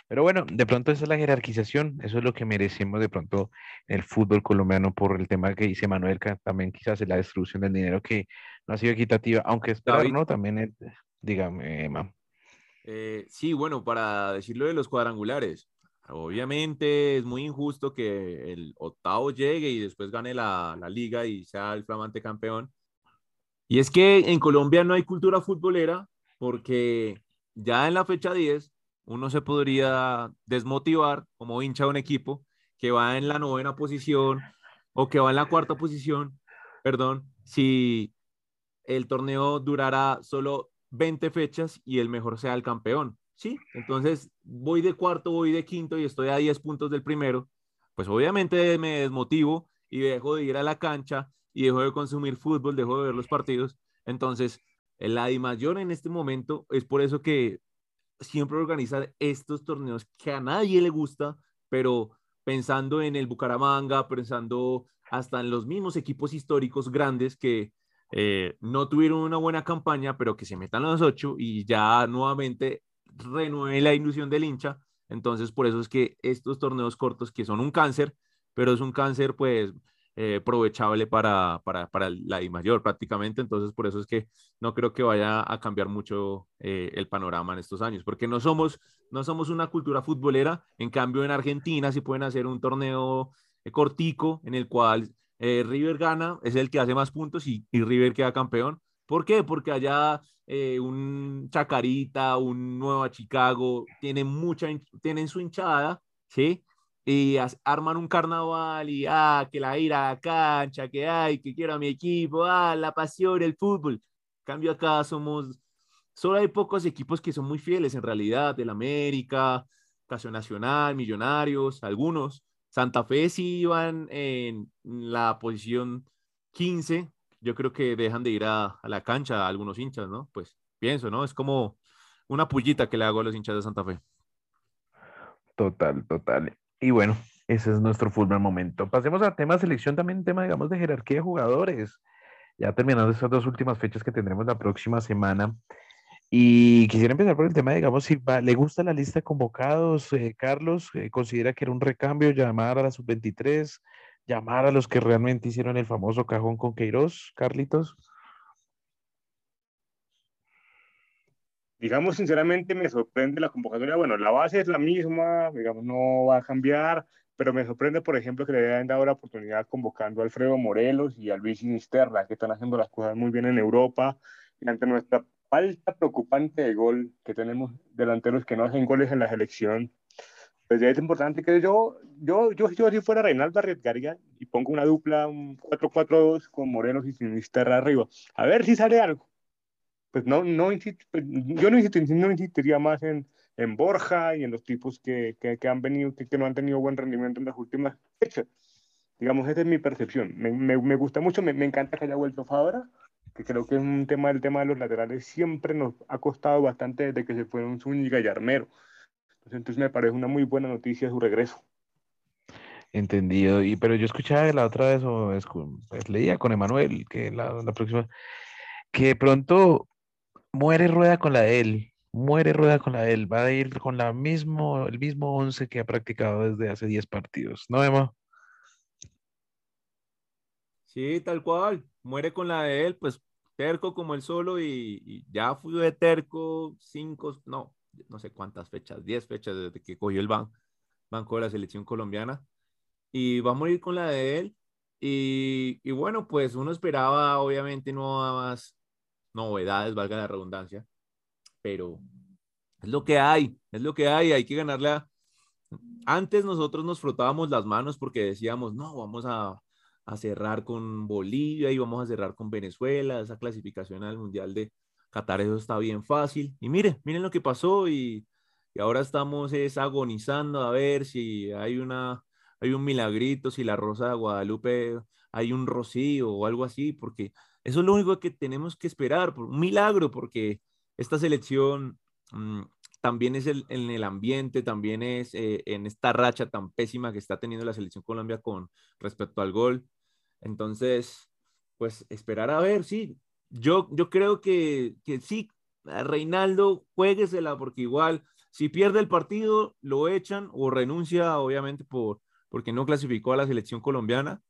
Pero bueno, de pronto esa es la jerarquización, eso es lo que merecemos de pronto el fútbol colombiano por el tema que dice Manuel, también quizás es la destrucción del dinero que no ha sido equitativa, aunque esperar, ¿no? También, dígame, Emma.
Eh, sí, bueno, para decirlo de los cuadrangulares, obviamente es muy injusto que el octavo llegue y después gane la, la liga y sea el flamante campeón y es que en Colombia no hay cultura futbolera porque ya en la fecha 10 uno se podría desmotivar como hincha de un equipo que va en la novena posición o que va en la cuarta posición, perdón, si el torneo durará solo 20 fechas y el mejor sea el campeón. Sí, entonces voy de cuarto, voy de quinto y estoy a 10 puntos del primero, pues obviamente me desmotivo y dejo de ir a la cancha y dejó de consumir fútbol, dejó de ver los partidos. Entonces, el Adi Mayor en este momento es por eso que siempre organiza estos torneos que a nadie le gusta, pero pensando en el Bucaramanga, pensando hasta en los mismos equipos históricos grandes que eh, no tuvieron una buena campaña, pero que se metan los ocho y ya nuevamente renueve la ilusión del hincha. Entonces, por eso es que estos torneos cortos, que son un cáncer, pero es un cáncer, pues, eh, aprovechable para, para, para, la I mayor prácticamente. Entonces, por eso es que no creo que vaya a cambiar mucho eh, el panorama en estos años, porque no somos, no somos una cultura futbolera. En cambio, en Argentina sí pueden hacer un torneo eh, cortico en el cual River gana, es el que hace más puntos y, y River queda campeón. ¿Por qué? Porque allá un Chacarita, un Nueva Chicago, tienen mucha, tienen su hinchada, ¿sí? Y arman un carnaval y, ah, que la ira a la cancha, que hay, que quiero a mi equipo, ah, la pasión, el fútbol. cambio acá somos, solo hay pocos equipos que son muy fieles en realidad, del América, Caso Nacional, Millonarios, algunos. Santa Fe sí iban en la posición 15, yo creo que dejan de ir a, la cancha algunos hinchas, ¿no? Pues pienso, ¿no? Es como una pullita que le hago a los hinchas de Santa Fe.
Total, total. Y bueno, ese es nuestro fútbol momento. Pasemos al tema selección, también tema, digamos, de jerarquía de jugadores. Ya terminando estas dos últimas fechas que tendremos la próxima semana. Y quisiera empezar por el tema, digamos, si le gusta la lista de convocados, eh, Carlos, eh, considera que era un recambio llamar a la sub-23, llamar a los que realmente hicieron el famoso cajón con Queiroz, Carlitos.
Digamos, sinceramente me sorprende la convocatoria. Bueno, la base es la misma, digamos, no va a cambiar, pero me sorprende, por ejemplo, que le hayan dado la oportunidad convocando a Alfredo Morelos y a Luis Sinisterra, que están haciendo las cosas muy bien en Europa, y ante nuestra falta preocupante de gol, que tenemos delanteros que no hacen goles en la selección, pues ya es importante que yo, yo, yo, yo si fuera Reinaldo arriesgaría y pongo una dupla, un 4-4-2 con Morelos y Sinisterra arriba, a ver si sale algo pues no, no pues, yo no, no insistiría más en, en Borja y en los tipos que, que, han venido, que, que, no han tenido buen rendimiento en las últimas fechas. Digamos, esa es mi percepción. Me, me, me gusta mucho, me, me, encanta que haya vuelto Fabra, que creo que es un tema, el tema de los laterales siempre nos ha costado bastante desde que se fueron Zúñiga y Armero. Entonces, entonces me parece una muy buena noticia su regreso.
Entendido. Y, pero yo escuchaba la otra vez, o pues, leía con Emanuel, que la, la próxima, que pronto muere Rueda con la de él. Muere Rueda con la de él. Va a ir con la mismo, el mismo 11 que ha practicado desde hace 10 partidos. ¿No, Emma?
Sí, tal cual. Muere con la de él, pues terco como el solo y, ya fui de terco cinco, no, no sé cuántas fechas, diez fechas desde que cogió el banco de la selección colombiana y va a morir con la de él. Y, y bueno, pues uno esperaba obviamente nuevas novedades, valga la redundancia, pero es lo que hay, es lo que hay, hay que ganarle a... Antes nosotros nos frotábamos las manos porque decíamos, no, vamos a, a cerrar con Bolivia y vamos a cerrar con Venezuela, esa clasificación al Mundial de Qatar, eso está bien fácil. Y miren, miren lo que pasó y, y ahora estamos es agonizando a ver si hay una hay un milagrito, si la Rosa de Guadalupe hay un rocío o algo así, porque eso es lo único que tenemos que esperar, un milagro, porque esta selección mm, también es en el ambiente, también es eh, en esta racha tan pésima que está teniendo la selección Colombia con respecto al gol. Entonces, pues esperar a ver, sí. Yo, yo creo que, que sí, Reinaldo, jueguesela, porque igual, si pierde el partido, lo echan o renuncia, obviamente, por, porque no clasificó a la selección colombiana.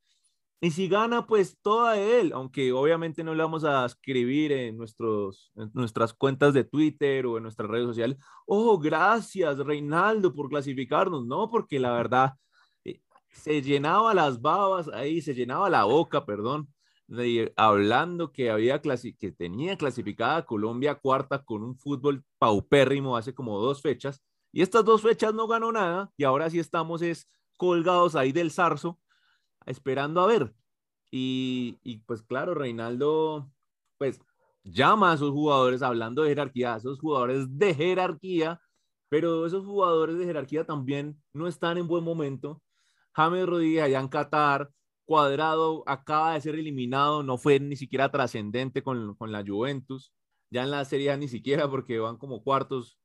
Y si gana, pues toda él, aunque obviamente no le vamos a escribir en, nuestros, en nuestras cuentas de Twitter o en nuestras redes sociales, oh, gracias Reinaldo por clasificarnos, no, porque la verdad eh, se llenaba las babas ahí, se llenaba la boca, perdón, de, hablando que, había que tenía clasificada Colombia cuarta con un fútbol paupérrimo hace como dos fechas, y estas dos fechas no ganó nada, y ahora sí estamos es colgados ahí del zarzo esperando a ver. Y, y, pues claro, Reinaldo, pues llama a esos jugadores, hablando de jerarquía, a esos jugadores de jerarquía, pero esos jugadores de jerarquía también no están en buen momento. James Rodríguez allá en Qatar, Cuadrado acaba de ser eliminado, no fue ni siquiera trascendente con, con la Juventus, ya en la serie ni siquiera porque van como cuartos.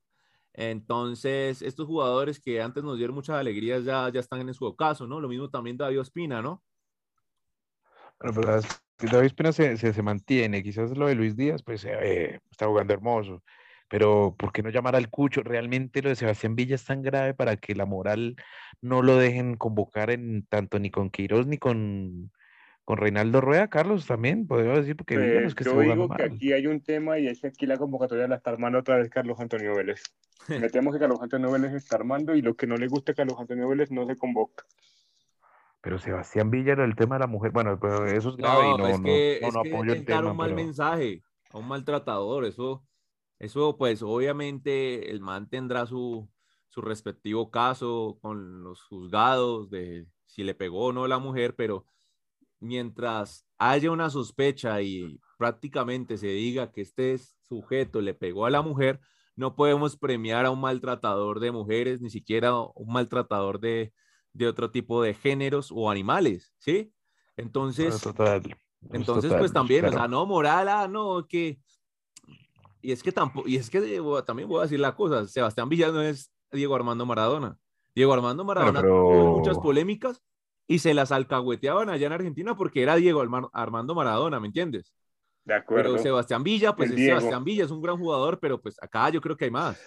Entonces, estos jugadores que antes nos dieron muchas alegrías ya, ya están en su ocaso, ¿no? Lo mismo también David Ospina, ¿no?
Bueno, pero David Ospina se, se, mantiene, quizás lo de Luis Díaz, pues está jugando hermoso, pero ¿por qué no llamar al Cucho? Realmente lo de Sebastián Villa es tan grave para que la moral no lo dejen convocar en tanto ni con Queiroz ni con, con Reinaldo Rueda, Carlos, también, podemos decir, porque
pues, que yo digo que aquí hay un tema y es que aquí la convocatoria la está armando otra vez Carlos Antonio Vélez. Metemos que Carlos Antonio Vélez está armando y lo que no le gusta a Carlos Antonio Vélez no se convoca.
Pero Sebastián Villa el tema de la mujer, bueno, pero eso es grave no, y no,
es que, no, no, apoyo el tema. un mal mensaje a un maltratador, eso, eso pues obviamente el man tendrá su, su respectivo caso con los juzgados de si le pegó o no la mujer, pero mientras haya una sospecha y prácticamente se diga que este sujeto le pegó a la mujer, no podemos premiar a un maltratador de mujeres, ni siquiera un maltratador de, otro tipo de géneros o animales, ¿sí? Entonces, entonces pues también, o sea, no, moral, ah, no, que... Y es que tampoco, y es que también voy a decir la cosa, Sebastián Villa no es Diego Armando Maradona. Diego Armando Maradona tuvo muchas polémicas, y se las alcahueteaban allá en Argentina porque era Diego Armando Maradona, ¿me entiendes?
De acuerdo.
Pero Sebastián Villa, pues es Sebastián Villa, es un gran jugador, pero pues acá yo creo que hay más.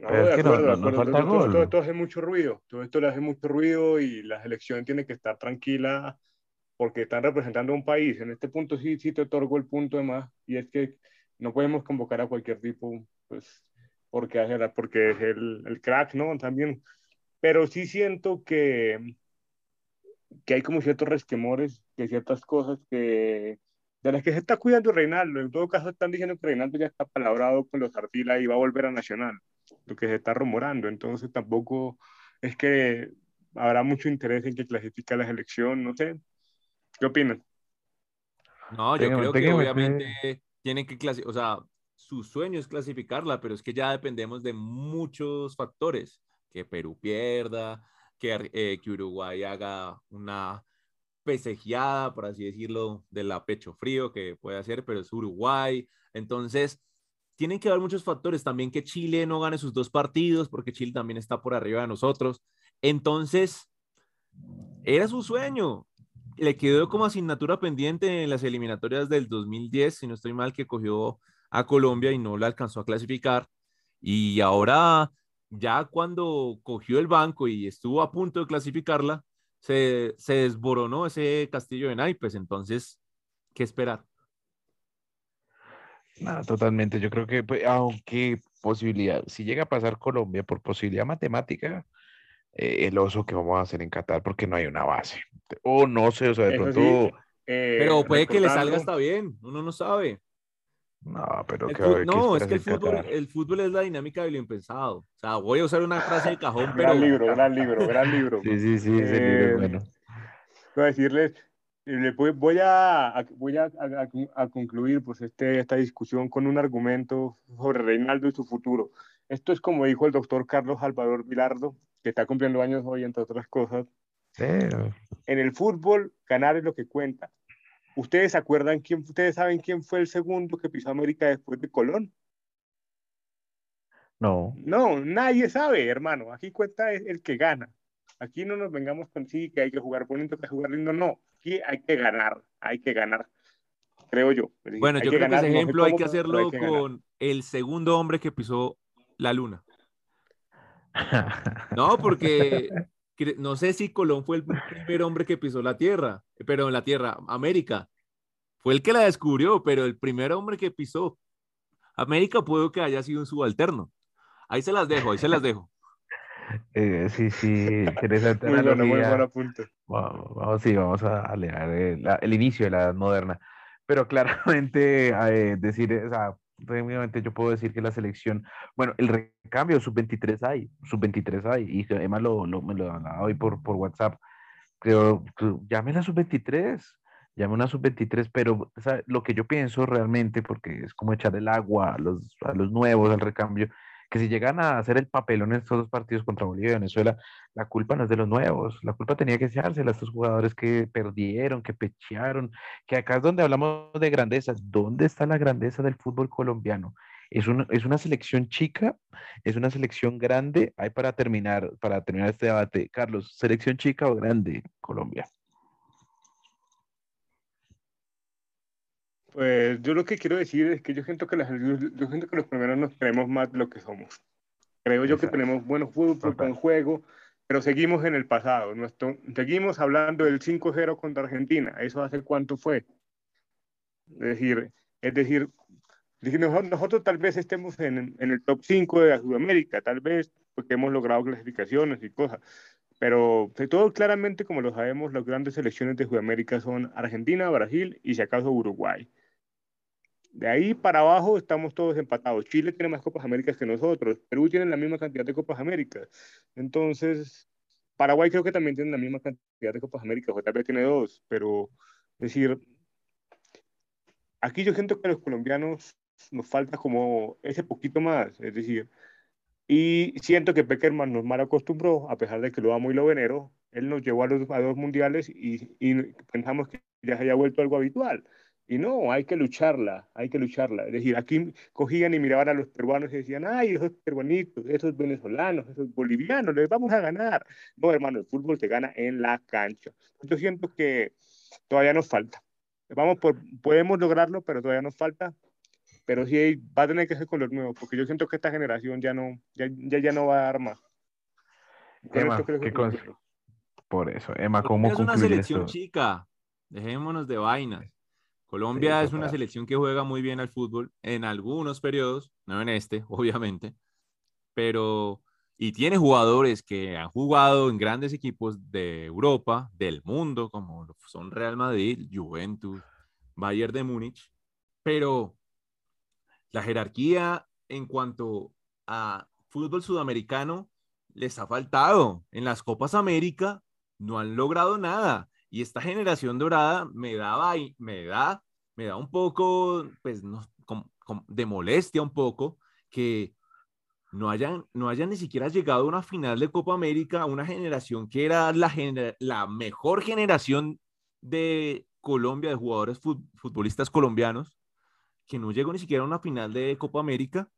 No, de acuerdo, Todo, esto hace mucho ruido, todo esto le hace mucho ruido y la selección tiene que estar tranquila porque están representando a un país. En este punto sí, sí te otorgo el punto de más y es que no podemos convocar a cualquier tipo, pues, porque, porque es el, el crack, ¿no? También. Pero sí siento que que hay como ciertos resquemores de ciertas cosas que de las que se está cuidando Reinaldo. En todo caso, están diciendo que Reinaldo ya está palabrado con los Artila y va a volver a Nacional, lo que se está rumorando. Entonces, tampoco es que habrá mucho interés en que clasifique la selección. No sé. ¿Qué opinan?
No, yo creo que obviamente tienen que clasificar, o sea, su sueño es clasificarla, pero es que ya dependemos de muchos factores. Que Perú pierda, eh, que, Uruguay haga una pesejeada, por así decirlo, de la pecho frío que puede hacer, pero es Uruguay. Entonces, tienen que haber muchos factores. También que Chile no gane sus dos partidos, porque Chile también está por arriba de nosotros. Entonces, era su sueño. Le quedó como asignatura pendiente en las eliminatorias del 2010, si no estoy mal, que cogió a Colombia y no la alcanzó a clasificar. Y ahora, ya cuando cogió el banco y estuvo a punto de clasificarla, se, se desboronó ese castillo de naipes. Entonces, ¿qué esperar?
Nada, totalmente. Yo creo que, pues, aunque posibilidad, si llega a pasar Colombia por posibilidad matemática, eh, el oso que vamos a hacer en Qatar, porque no hay una base. O no sé, o sea, de
Eso
pronto.
sí, eh,
Pero puede que le salga
recordando-
hasta bien, uno no sabe.
No, pero
El
que, ¿qué
no, es que el fútbol, el fútbol es la dinámica de lo impensado. O sea, voy a usar una frase de cajón, pero
Gran libro, gran libro, gran libro.
Sí, sí, sí, ese libro
Eh,
bueno.
Voy a decirles, eh, le voy, a- voy a, a- a concluir pues este, esta discusión con un argumento sobre Reinaldo y su futuro. Esto es como dijo el doctor Carlos Salvador Vilardo, que está cumpliendo años hoy, entre otras cosas.
Sí,
En el fútbol, ganar es lo que cuenta. ¿Ustedes se acuerdan quién, ustedes saben quién fue el segundo que pisó América después de Colón?
no.
No, nadie sabe, hermano. Aquí cuenta es el que gana. Aquí no nos vengamos con sí, que hay que jugar bonito, que hay que jugar lindo. No, aquí hay que ganar, hay que ganar. Creo yo.
Bueno,
hay
yo creo que ese
no sé
ejemplo hay que
hay
hacerlo
ganar.
con el segundo hombre que pisó la luna. No, porque no sé si Colón fue el primer hombre que pisó la tierra, pero en la tierra, América. Fue el que la descubrió, pero el primer hombre que pisó América puede que haya sido un subalterno. Ahí se las dejo, ahí se las dejo.
Eh, sí, sí, interesante
Muy bueno, muy
analogía.
buen apunte.
Vamos, vamos, sí, vamos a leer el, la- el inicio de la edad moderna. Pero claramente eh, decir, o sea, técnicamente yo puedo decir que la selección, bueno, el recambio sub-23 hay, sub-23 hay, y Emma lo, lo- me lo hablaba hoy por, por WhatsApp. Creo, llame la sub-23, llame una sub-23, pero sea, lo que yo pienso realmente, porque es como echar el agua a los, a los nuevos, al recambio, que si llegan a hacer el papelón en estos dos partidos contra Bolivia y Venezuela, la culpa no es de los nuevos, la culpa tenía que echársela a estos jugadores que perdieron, que pechearon, que acá es donde hablamos de grandezas. ¿Dónde está la grandeza del fútbol colombiano? Es una, es una selección chica, es una selección grande. Hay para terminar, para terminar este debate, Carlos, ¿selección chica o grande Colombia?
Pues yo lo que quiero decir es que yo siento que, las, yo siento que los primeros nos creemos más de lo que somos. Creo yo que tenemos buenos fútbol, buen juego, pero seguimos en el pasado. Nuestro, seguimos hablando del 5-0 contra Argentina. ¿Eso hace cuánto fue? Es decir, es decir, decir, nosotros, nosotros tal vez estemos en, en el top 5 de la Sudamérica, tal vez porque hemos logrado clasificaciones y cosas. Pero de todo claramente, como lo sabemos, las grandes selecciones de Sudamérica son Argentina, Brasil y si acaso Uruguay. De ahí para abajo estamos todos empatados. Chile tiene más Copas Américas que nosotros. Perú tiene la misma cantidad de Copas Américas. Entonces, Paraguay creo que también tiene la misma cantidad de Copas Américas, o tal vez tiene dos. Pero, es decir, aquí yo siento que a los colombianos nos falta como ese poquito más. Es decir, y siento que Peckerman nos mal acostumbró, a pesar de que lo amo y lo venero. Él nos llevó a, los, a dos mundiales y, y pensamos que ya se haya vuelto algo habitual. Y no, hay que lucharla, hay que lucharla. Es decir, aquí cogían y miraban a los peruanos y decían, ay, esos peruanitos, esos venezolanos, esos bolivianos, les vamos a ganar. No, hermano, el fútbol se gana en la cancha. Yo siento que todavía nos falta. Vamos por, podemos lograrlo, pero todavía nos falta. Pero sí va a tener que ser con los nuevos, porque yo siento que esta generación ya no, ya, ya, ya no va a dar más.
Emma,
esto creo que
¿qué cons-
concluyo.
Por eso, Emma, ¿cómo
es una selección
esto?
chica. Dejémonos de vainas. Colombia
Sí,
es una selección que juega muy bien al fútbol en algunos periodos, no en este, obviamente, pero y tiene jugadores que han jugado en grandes equipos de Europa, del mundo, como son Real Madrid, Juventus, Bayern de Múnich, pero la jerarquía en cuanto a fútbol sudamericano les ha faltado. En las Copas América no han logrado nada. Y esta generación dorada me da, vai- me da, me da un poco, pues, no, com- de molestia un poco que no hayan, no hayan ni siquiera llegado a una final de Copa América, una generación que era la, mejor generación de Colombia, de jugadores fut- futbolistas colombianos, que no llegó ni siquiera a una final de Copa América.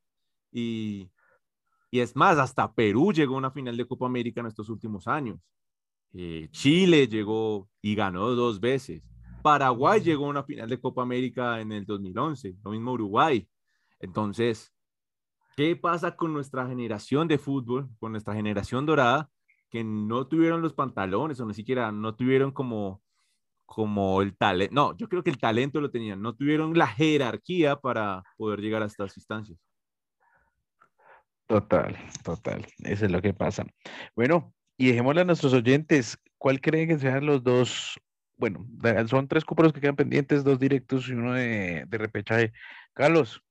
Y, y es más, hasta Perú llegó a una final de Copa América en estos últimos años. Eh, Chile llegó y ganó dos veces. Paraguay llegó a una final de Copa América en el 2011, lo mismo Uruguay. Entonces, ¿qué pasa con nuestra generación de fútbol, con nuestra generación dorada, que no tuvieron los pantalones o ni siquiera no tuvieron como, como el talento? No, yo creo que el talento lo tenían, no tuvieron la jerarquía para poder llegar a estas instancias.
Total, total. Eso es lo que pasa. Bueno, y dejémosle a nuestros oyentes, ¿cuál creen que sean los dos? Bueno, son tres cupos que quedan pendientes, dos directos y uno de, de repechaje. Carlos,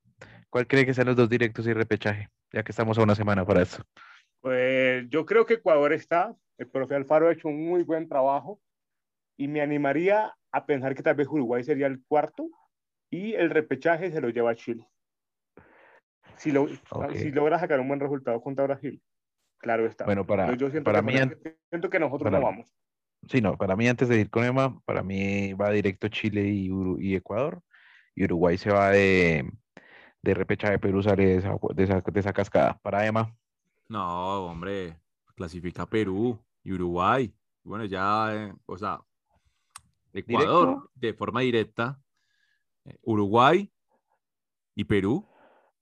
¿cuál cree que sean los dos directos y repechaje? Ya que estamos a una semana para eso.
Pues yo creo que Ecuador está, el profe Alfaro ha hecho un muy buen trabajo y me animaría a pensar que tal vez Uruguay sería el cuarto y el repechaje se lo lleva a Chile si, lo, si logra sacar un buen resultado contra Brasil. Claro está.
Bueno, para, yo siento para
que, mí, siento que nosotros no vamos.
Sí, no, para mí antes de ir con Emma, para mí va directo Chile y, y Ecuador, y Uruguay se va de, de repecha de Perú, sale de esa, de esa, cascada. Para Emma.
No, hombre, clasifica Perú y Uruguay. Bueno, ya, eh, o sea, Ecuador de forma directa, eh, Uruguay y Perú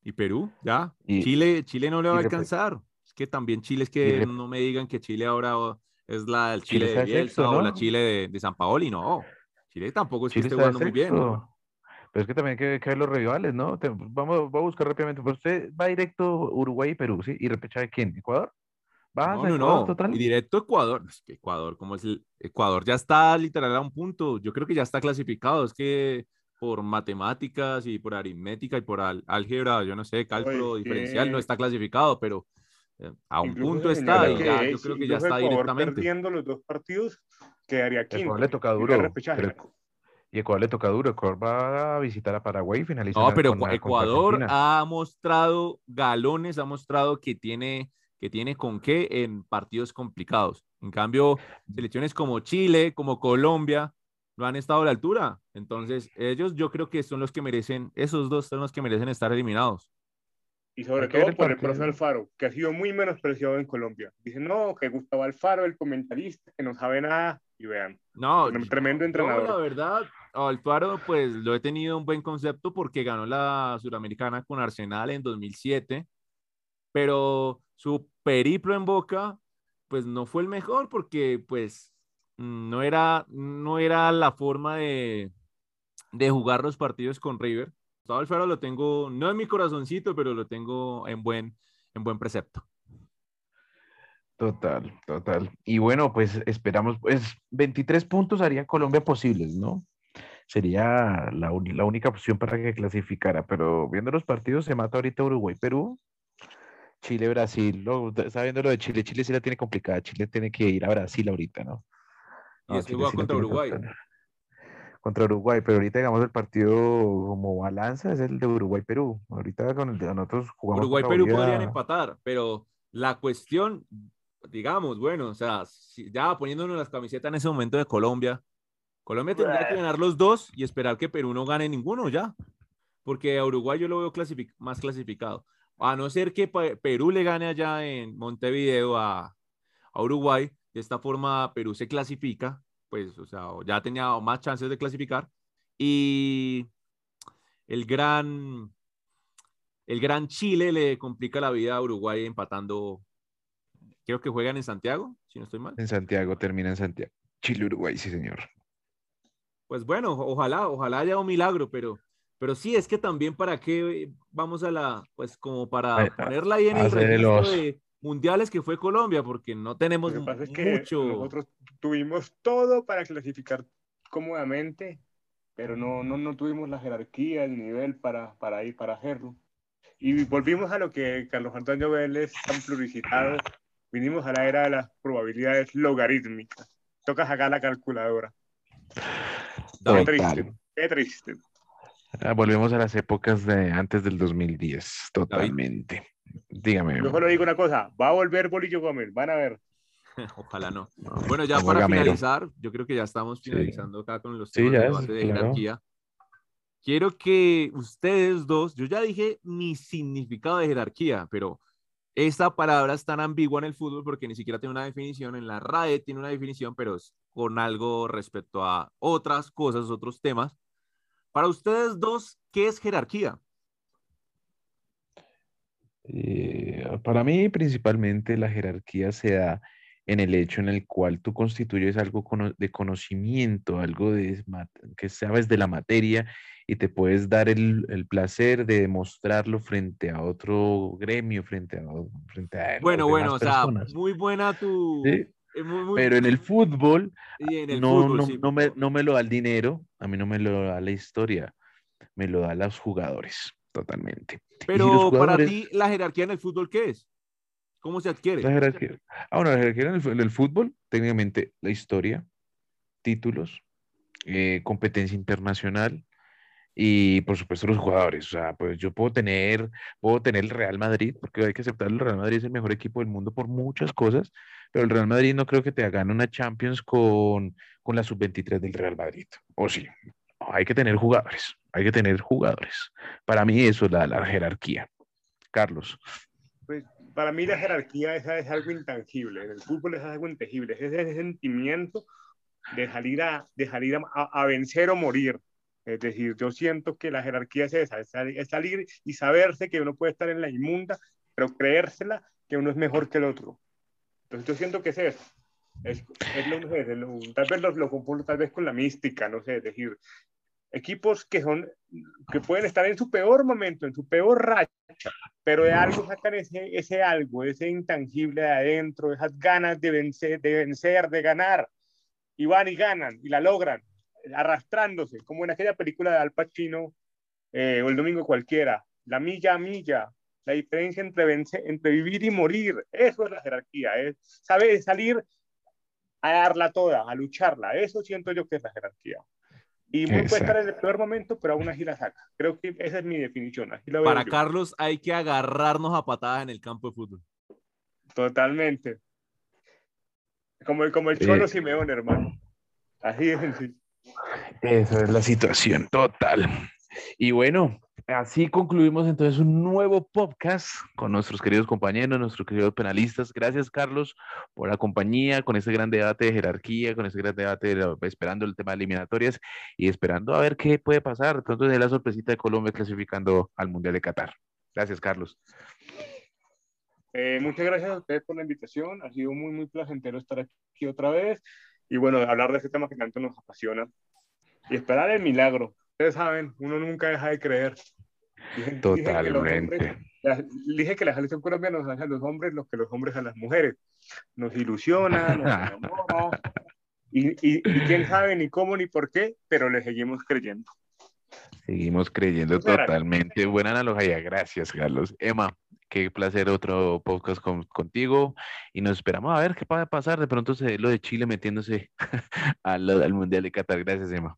y Perú, ya. Chile, Chile no le va a alcanzar. Es que también Chile es que no me digan que Chile ahora es la el Chile, de Bielsa o la Chile de, de, San Paoli, no. Chile tampoco es que esté jugando muy bien.
Pero es que también hay que, ver los rivales, ¿no? vamos, a buscar rápidamente. Pero usted va directo Uruguay y Perú, ¿sí? ¿Y repecha de quién? ¿Ecuador?
¿Vas no, no, no. Total? Y directo Ecuador. Es que Ecuador, como es el Ecuador ya está literal a un punto. Yo creo que ya está clasificado. Es que por matemáticas y por aritmética y por álgebra, yo no sé, cálculo diferencial, no está clasificado, pero a un punto está y ya, yo creo que ya está directamente.
Perdiendo los dos partidos, quedaría quinto.
Ecuador le toca duro. y Ecuador le toca duro. Ecuador va a visitar a Paraguay y finalizar.
No, pero Ecuador ha mostrado galones, ha mostrado que tiene, que tiene con qué en partidos complicados. En cambio, selecciones como Chile, como Colombia, no han estado a la altura. Entonces, ellos yo creo que son los que merecen, esos dos son los que merecen estar eliminados.
Y sobre todo por el profe Alfaro, que ha sido muy menospreciado en Colombia. Dicen, no, que Gustavo Alfaro, el comentarista, que no sabe nada, y vean.
No,
tremendo entrenador.
la verdad, Alfaro, pues lo he tenido un buen concepto porque ganó la Suramericana con Arsenal en 2007, pero su periplo en Boca, pues no fue el mejor porque, pues, no era, no era la forma de, de jugar los partidos con River. Gustavo Alfaro lo tengo, no en mi corazoncito, pero lo tengo en buen, en buen precepto.
Total, total. Y bueno, pues esperamos, pues 23 puntos harían Colombia posibles, ¿no? Sería la, la única opción para que clasificara, pero viendo los partidos se mata ahorita Uruguay, Perú, Chile, Brasil, sabiendo lo de Chile, Chile sí la tiene complicada, Chile tiene que ir a Brasil ahorita, ¿no?
Y es contra Uruguay.
Contra, Uruguay, pero ahorita digamos el partido como balanza es el de Uruguay-Perú. Ahorita con el de nosotros jugamos.
Uruguay-Perú podrían empatar, pero la cuestión, digamos, bueno, o sea, ya poniéndonos las camisetas en ese momento de Colombia, Colombia tendría que ganar los dos y esperar que Perú no gane ninguno ya. Porque a Uruguay yo lo veo más clasificado. A no ser que Perú le gane allá en Montevideo a, a Uruguay, de esta forma, Perú se clasifica, pues, o sea, ya tenía más chances de clasificar. Y el gran, el gran Chile le complica la vida a Uruguay empatando. Creo que juegan en Santiago, si no estoy mal.
En Santiago, termina en Santiago. Chile-Uruguay, sí, señor.
Pues bueno, ojalá, ojalá haya un milagro, pero, pero sí, es que también para qué vamos a la, pues como para ponerla ahí en el registro de, mundiales que fue Colombia, porque no tenemos Lo que que mucho.
Nosotros tuvimos todo para clasificar cómodamente, pero no, no, no tuvimos la jerarquía, el nivel para, para ir para hacerlo. Y volvimos a lo que Carlos Antonio Vélez tan pluricitado, vinimos a la era de las probabilidades logarítmicas. Toca sacar la calculadora. Qué triste, qué triste.
Ah, volvemos a las épocas de antes del 2010, totalmente. Dígame.
Yo solo digo una cosa, va a volver Bolillo Gómez, van a ver.
Ojalá no. Bueno, ya para finalizar, yo creo que ya estamos finalizando acá con los temas de jerarquía. Quiero que ustedes dos, yo ya dije mi significado de jerarquía, pero esta palabra es tan ambigua en el fútbol porque ni siquiera tiene una definición, en la RAE tiene una definición, pero es con algo respecto a otras cosas, otros temas. Para ustedes dos, ¿qué es jerarquía?
Eh, para mí, principalmente, la jerarquía se da en el hecho en el cual tú constituyes algo de conocimiento, algo de, que sabes de la materia y te puedes dar el, el placer de demostrarlo frente a otro gremio, frente a, frente a
Bueno, bueno, o sea, muy buena tu...
Pero en el fútbol, no, no, no, me, no me lo da el dinero, a mí no me lo da la historia, me lo da los jugadores, totalmente.
Pero para ti, ¿la jerarquía en el fútbol qué es? ¿Cómo se adquiere?
La jerarquía. Ah, bueno, la jerarquía en el, fútbol, técnicamente, la historia, títulos, eh, competencia internacional, y por supuesto los jugadores. O sea, pues yo puedo tener, puedo tener el Real Madrid, porque hay que aceptar el Real Madrid es el mejor equipo del mundo por muchas cosas, pero el Real Madrid no creo que te hagan una Champions con, con la sub-23 del Real Madrid. O sí, hay que tener jugadores, hay que tener jugadores. Para mí eso es la, jerarquía. Carlos.
Pues para mí la jerarquía es, es algo intangible, en el fútbol es algo intangible, es ese sentimiento de salir a, vencer o morir es decir, yo siento que la jerarquía es esa, es salir y saberse que uno puede estar en la inmunda, pero creérsela que uno es mejor que el otro. Entonces yo siento que es eso. Es, lo, tal vez lo, lo tal vez con la mística, no sé, es decir, equipos que son que pueden estar en su peor momento, en su peor racha, pero de algo sacan ese, ese algo, ese intangible de adentro, esas ganas de vencer, de vencer, de ganar, y van y ganan y la logran arrastrándose, como en aquella película de Al Pacino eh, o El Domingo Cualquiera, la milla a milla, la diferencia entre, entre vivir y morir, eso es la jerarquía, es saber salir a darla toda, a lucharla, eso siento yo que es la jerarquía. Y puede estar en el peor momento, pero aún así la saca. Creo que esa es mi definición.
Para Carlos hay que agarrarnos a patadas en el campo de fútbol.
Totalmente. Como, como el Cholo Simeón, hermano. Así es sencillo.
Esa es la situación total. Y bueno, así concluimos entonces un nuevo podcast con nuestros queridos compañeros, nuestros queridos penalistas. Gracias, Carlos, por la compañía, con este gran debate de jerarquía, con este gran debate esperando el tema de eliminatorias y esperando a ver qué puede pasar. Entonces, la sorpresita de Colombia clasificando al Mundial de Qatar. Gracias, Carlos.
Eh, muchas gracias a ustedes por la invitación. Ha sido muy, muy placentero estar aquí otra vez y bueno, hablar de este tema que tanto nos apasiona y esperar el milagro. Ustedes saben, uno nunca deja de creer.
Totalmente.
Dije que, la selección colombiana nos hace a los hombres lo que los hombres a las mujeres. Nos ilusiona, nos enamora. y, y, y quién sabe ni cómo ni por qué, pero le seguimos creyendo.
Seguimos creyendo totalmente. Buena analogía. Gracias, Carlos. Emma, qué placer otro podcast contigo y nos esperamos a ver qué puede pasar. De pronto se lo de Chile metiéndose al, al Mundial de Qatar. Gracias, Emma.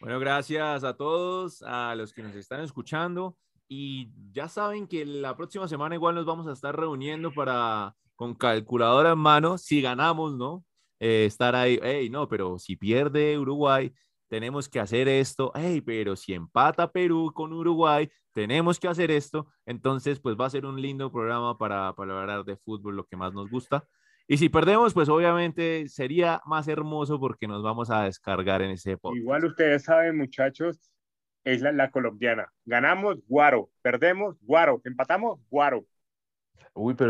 Bueno, gracias a todos, a los que nos están escuchando. Y ya saben que la próxima semana igual nos vamos a estar reuniendo para, con calculadora en mano, si ganamos, ¿no? Eh, estar ahí, hey, no, pero si pierde Uruguay, tenemos que hacer esto, hey, pero si empata Perú con Uruguay, tenemos que hacer esto. Entonces, pues va a ser un lindo programa para, para hablar de fútbol, lo que más nos gusta. Y si perdemos, pues obviamente sería más hermoso porque nos vamos a descargar en ese podcast.
Igual ustedes saben, muchachos, es la, la colombiana. Ganamos, guaro. Perdemos, guaro. Empatamos, guaro.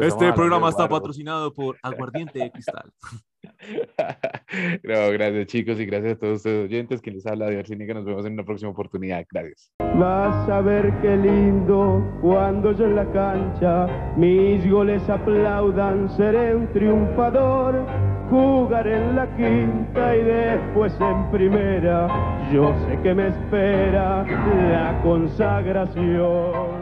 este programa está patrocinado por Aguardiente de Cristal.
no, gracias chicos y gracias a todos ustedes oyentes que les habla de que Nos vemos en una próxima oportunidad. Gracias.
Vas a ver qué lindo cuando yo en la cancha mis goles aplaudan. Seré un triunfador. Jugar en la quinta y después en primera. Yo sé que me espera la consagración.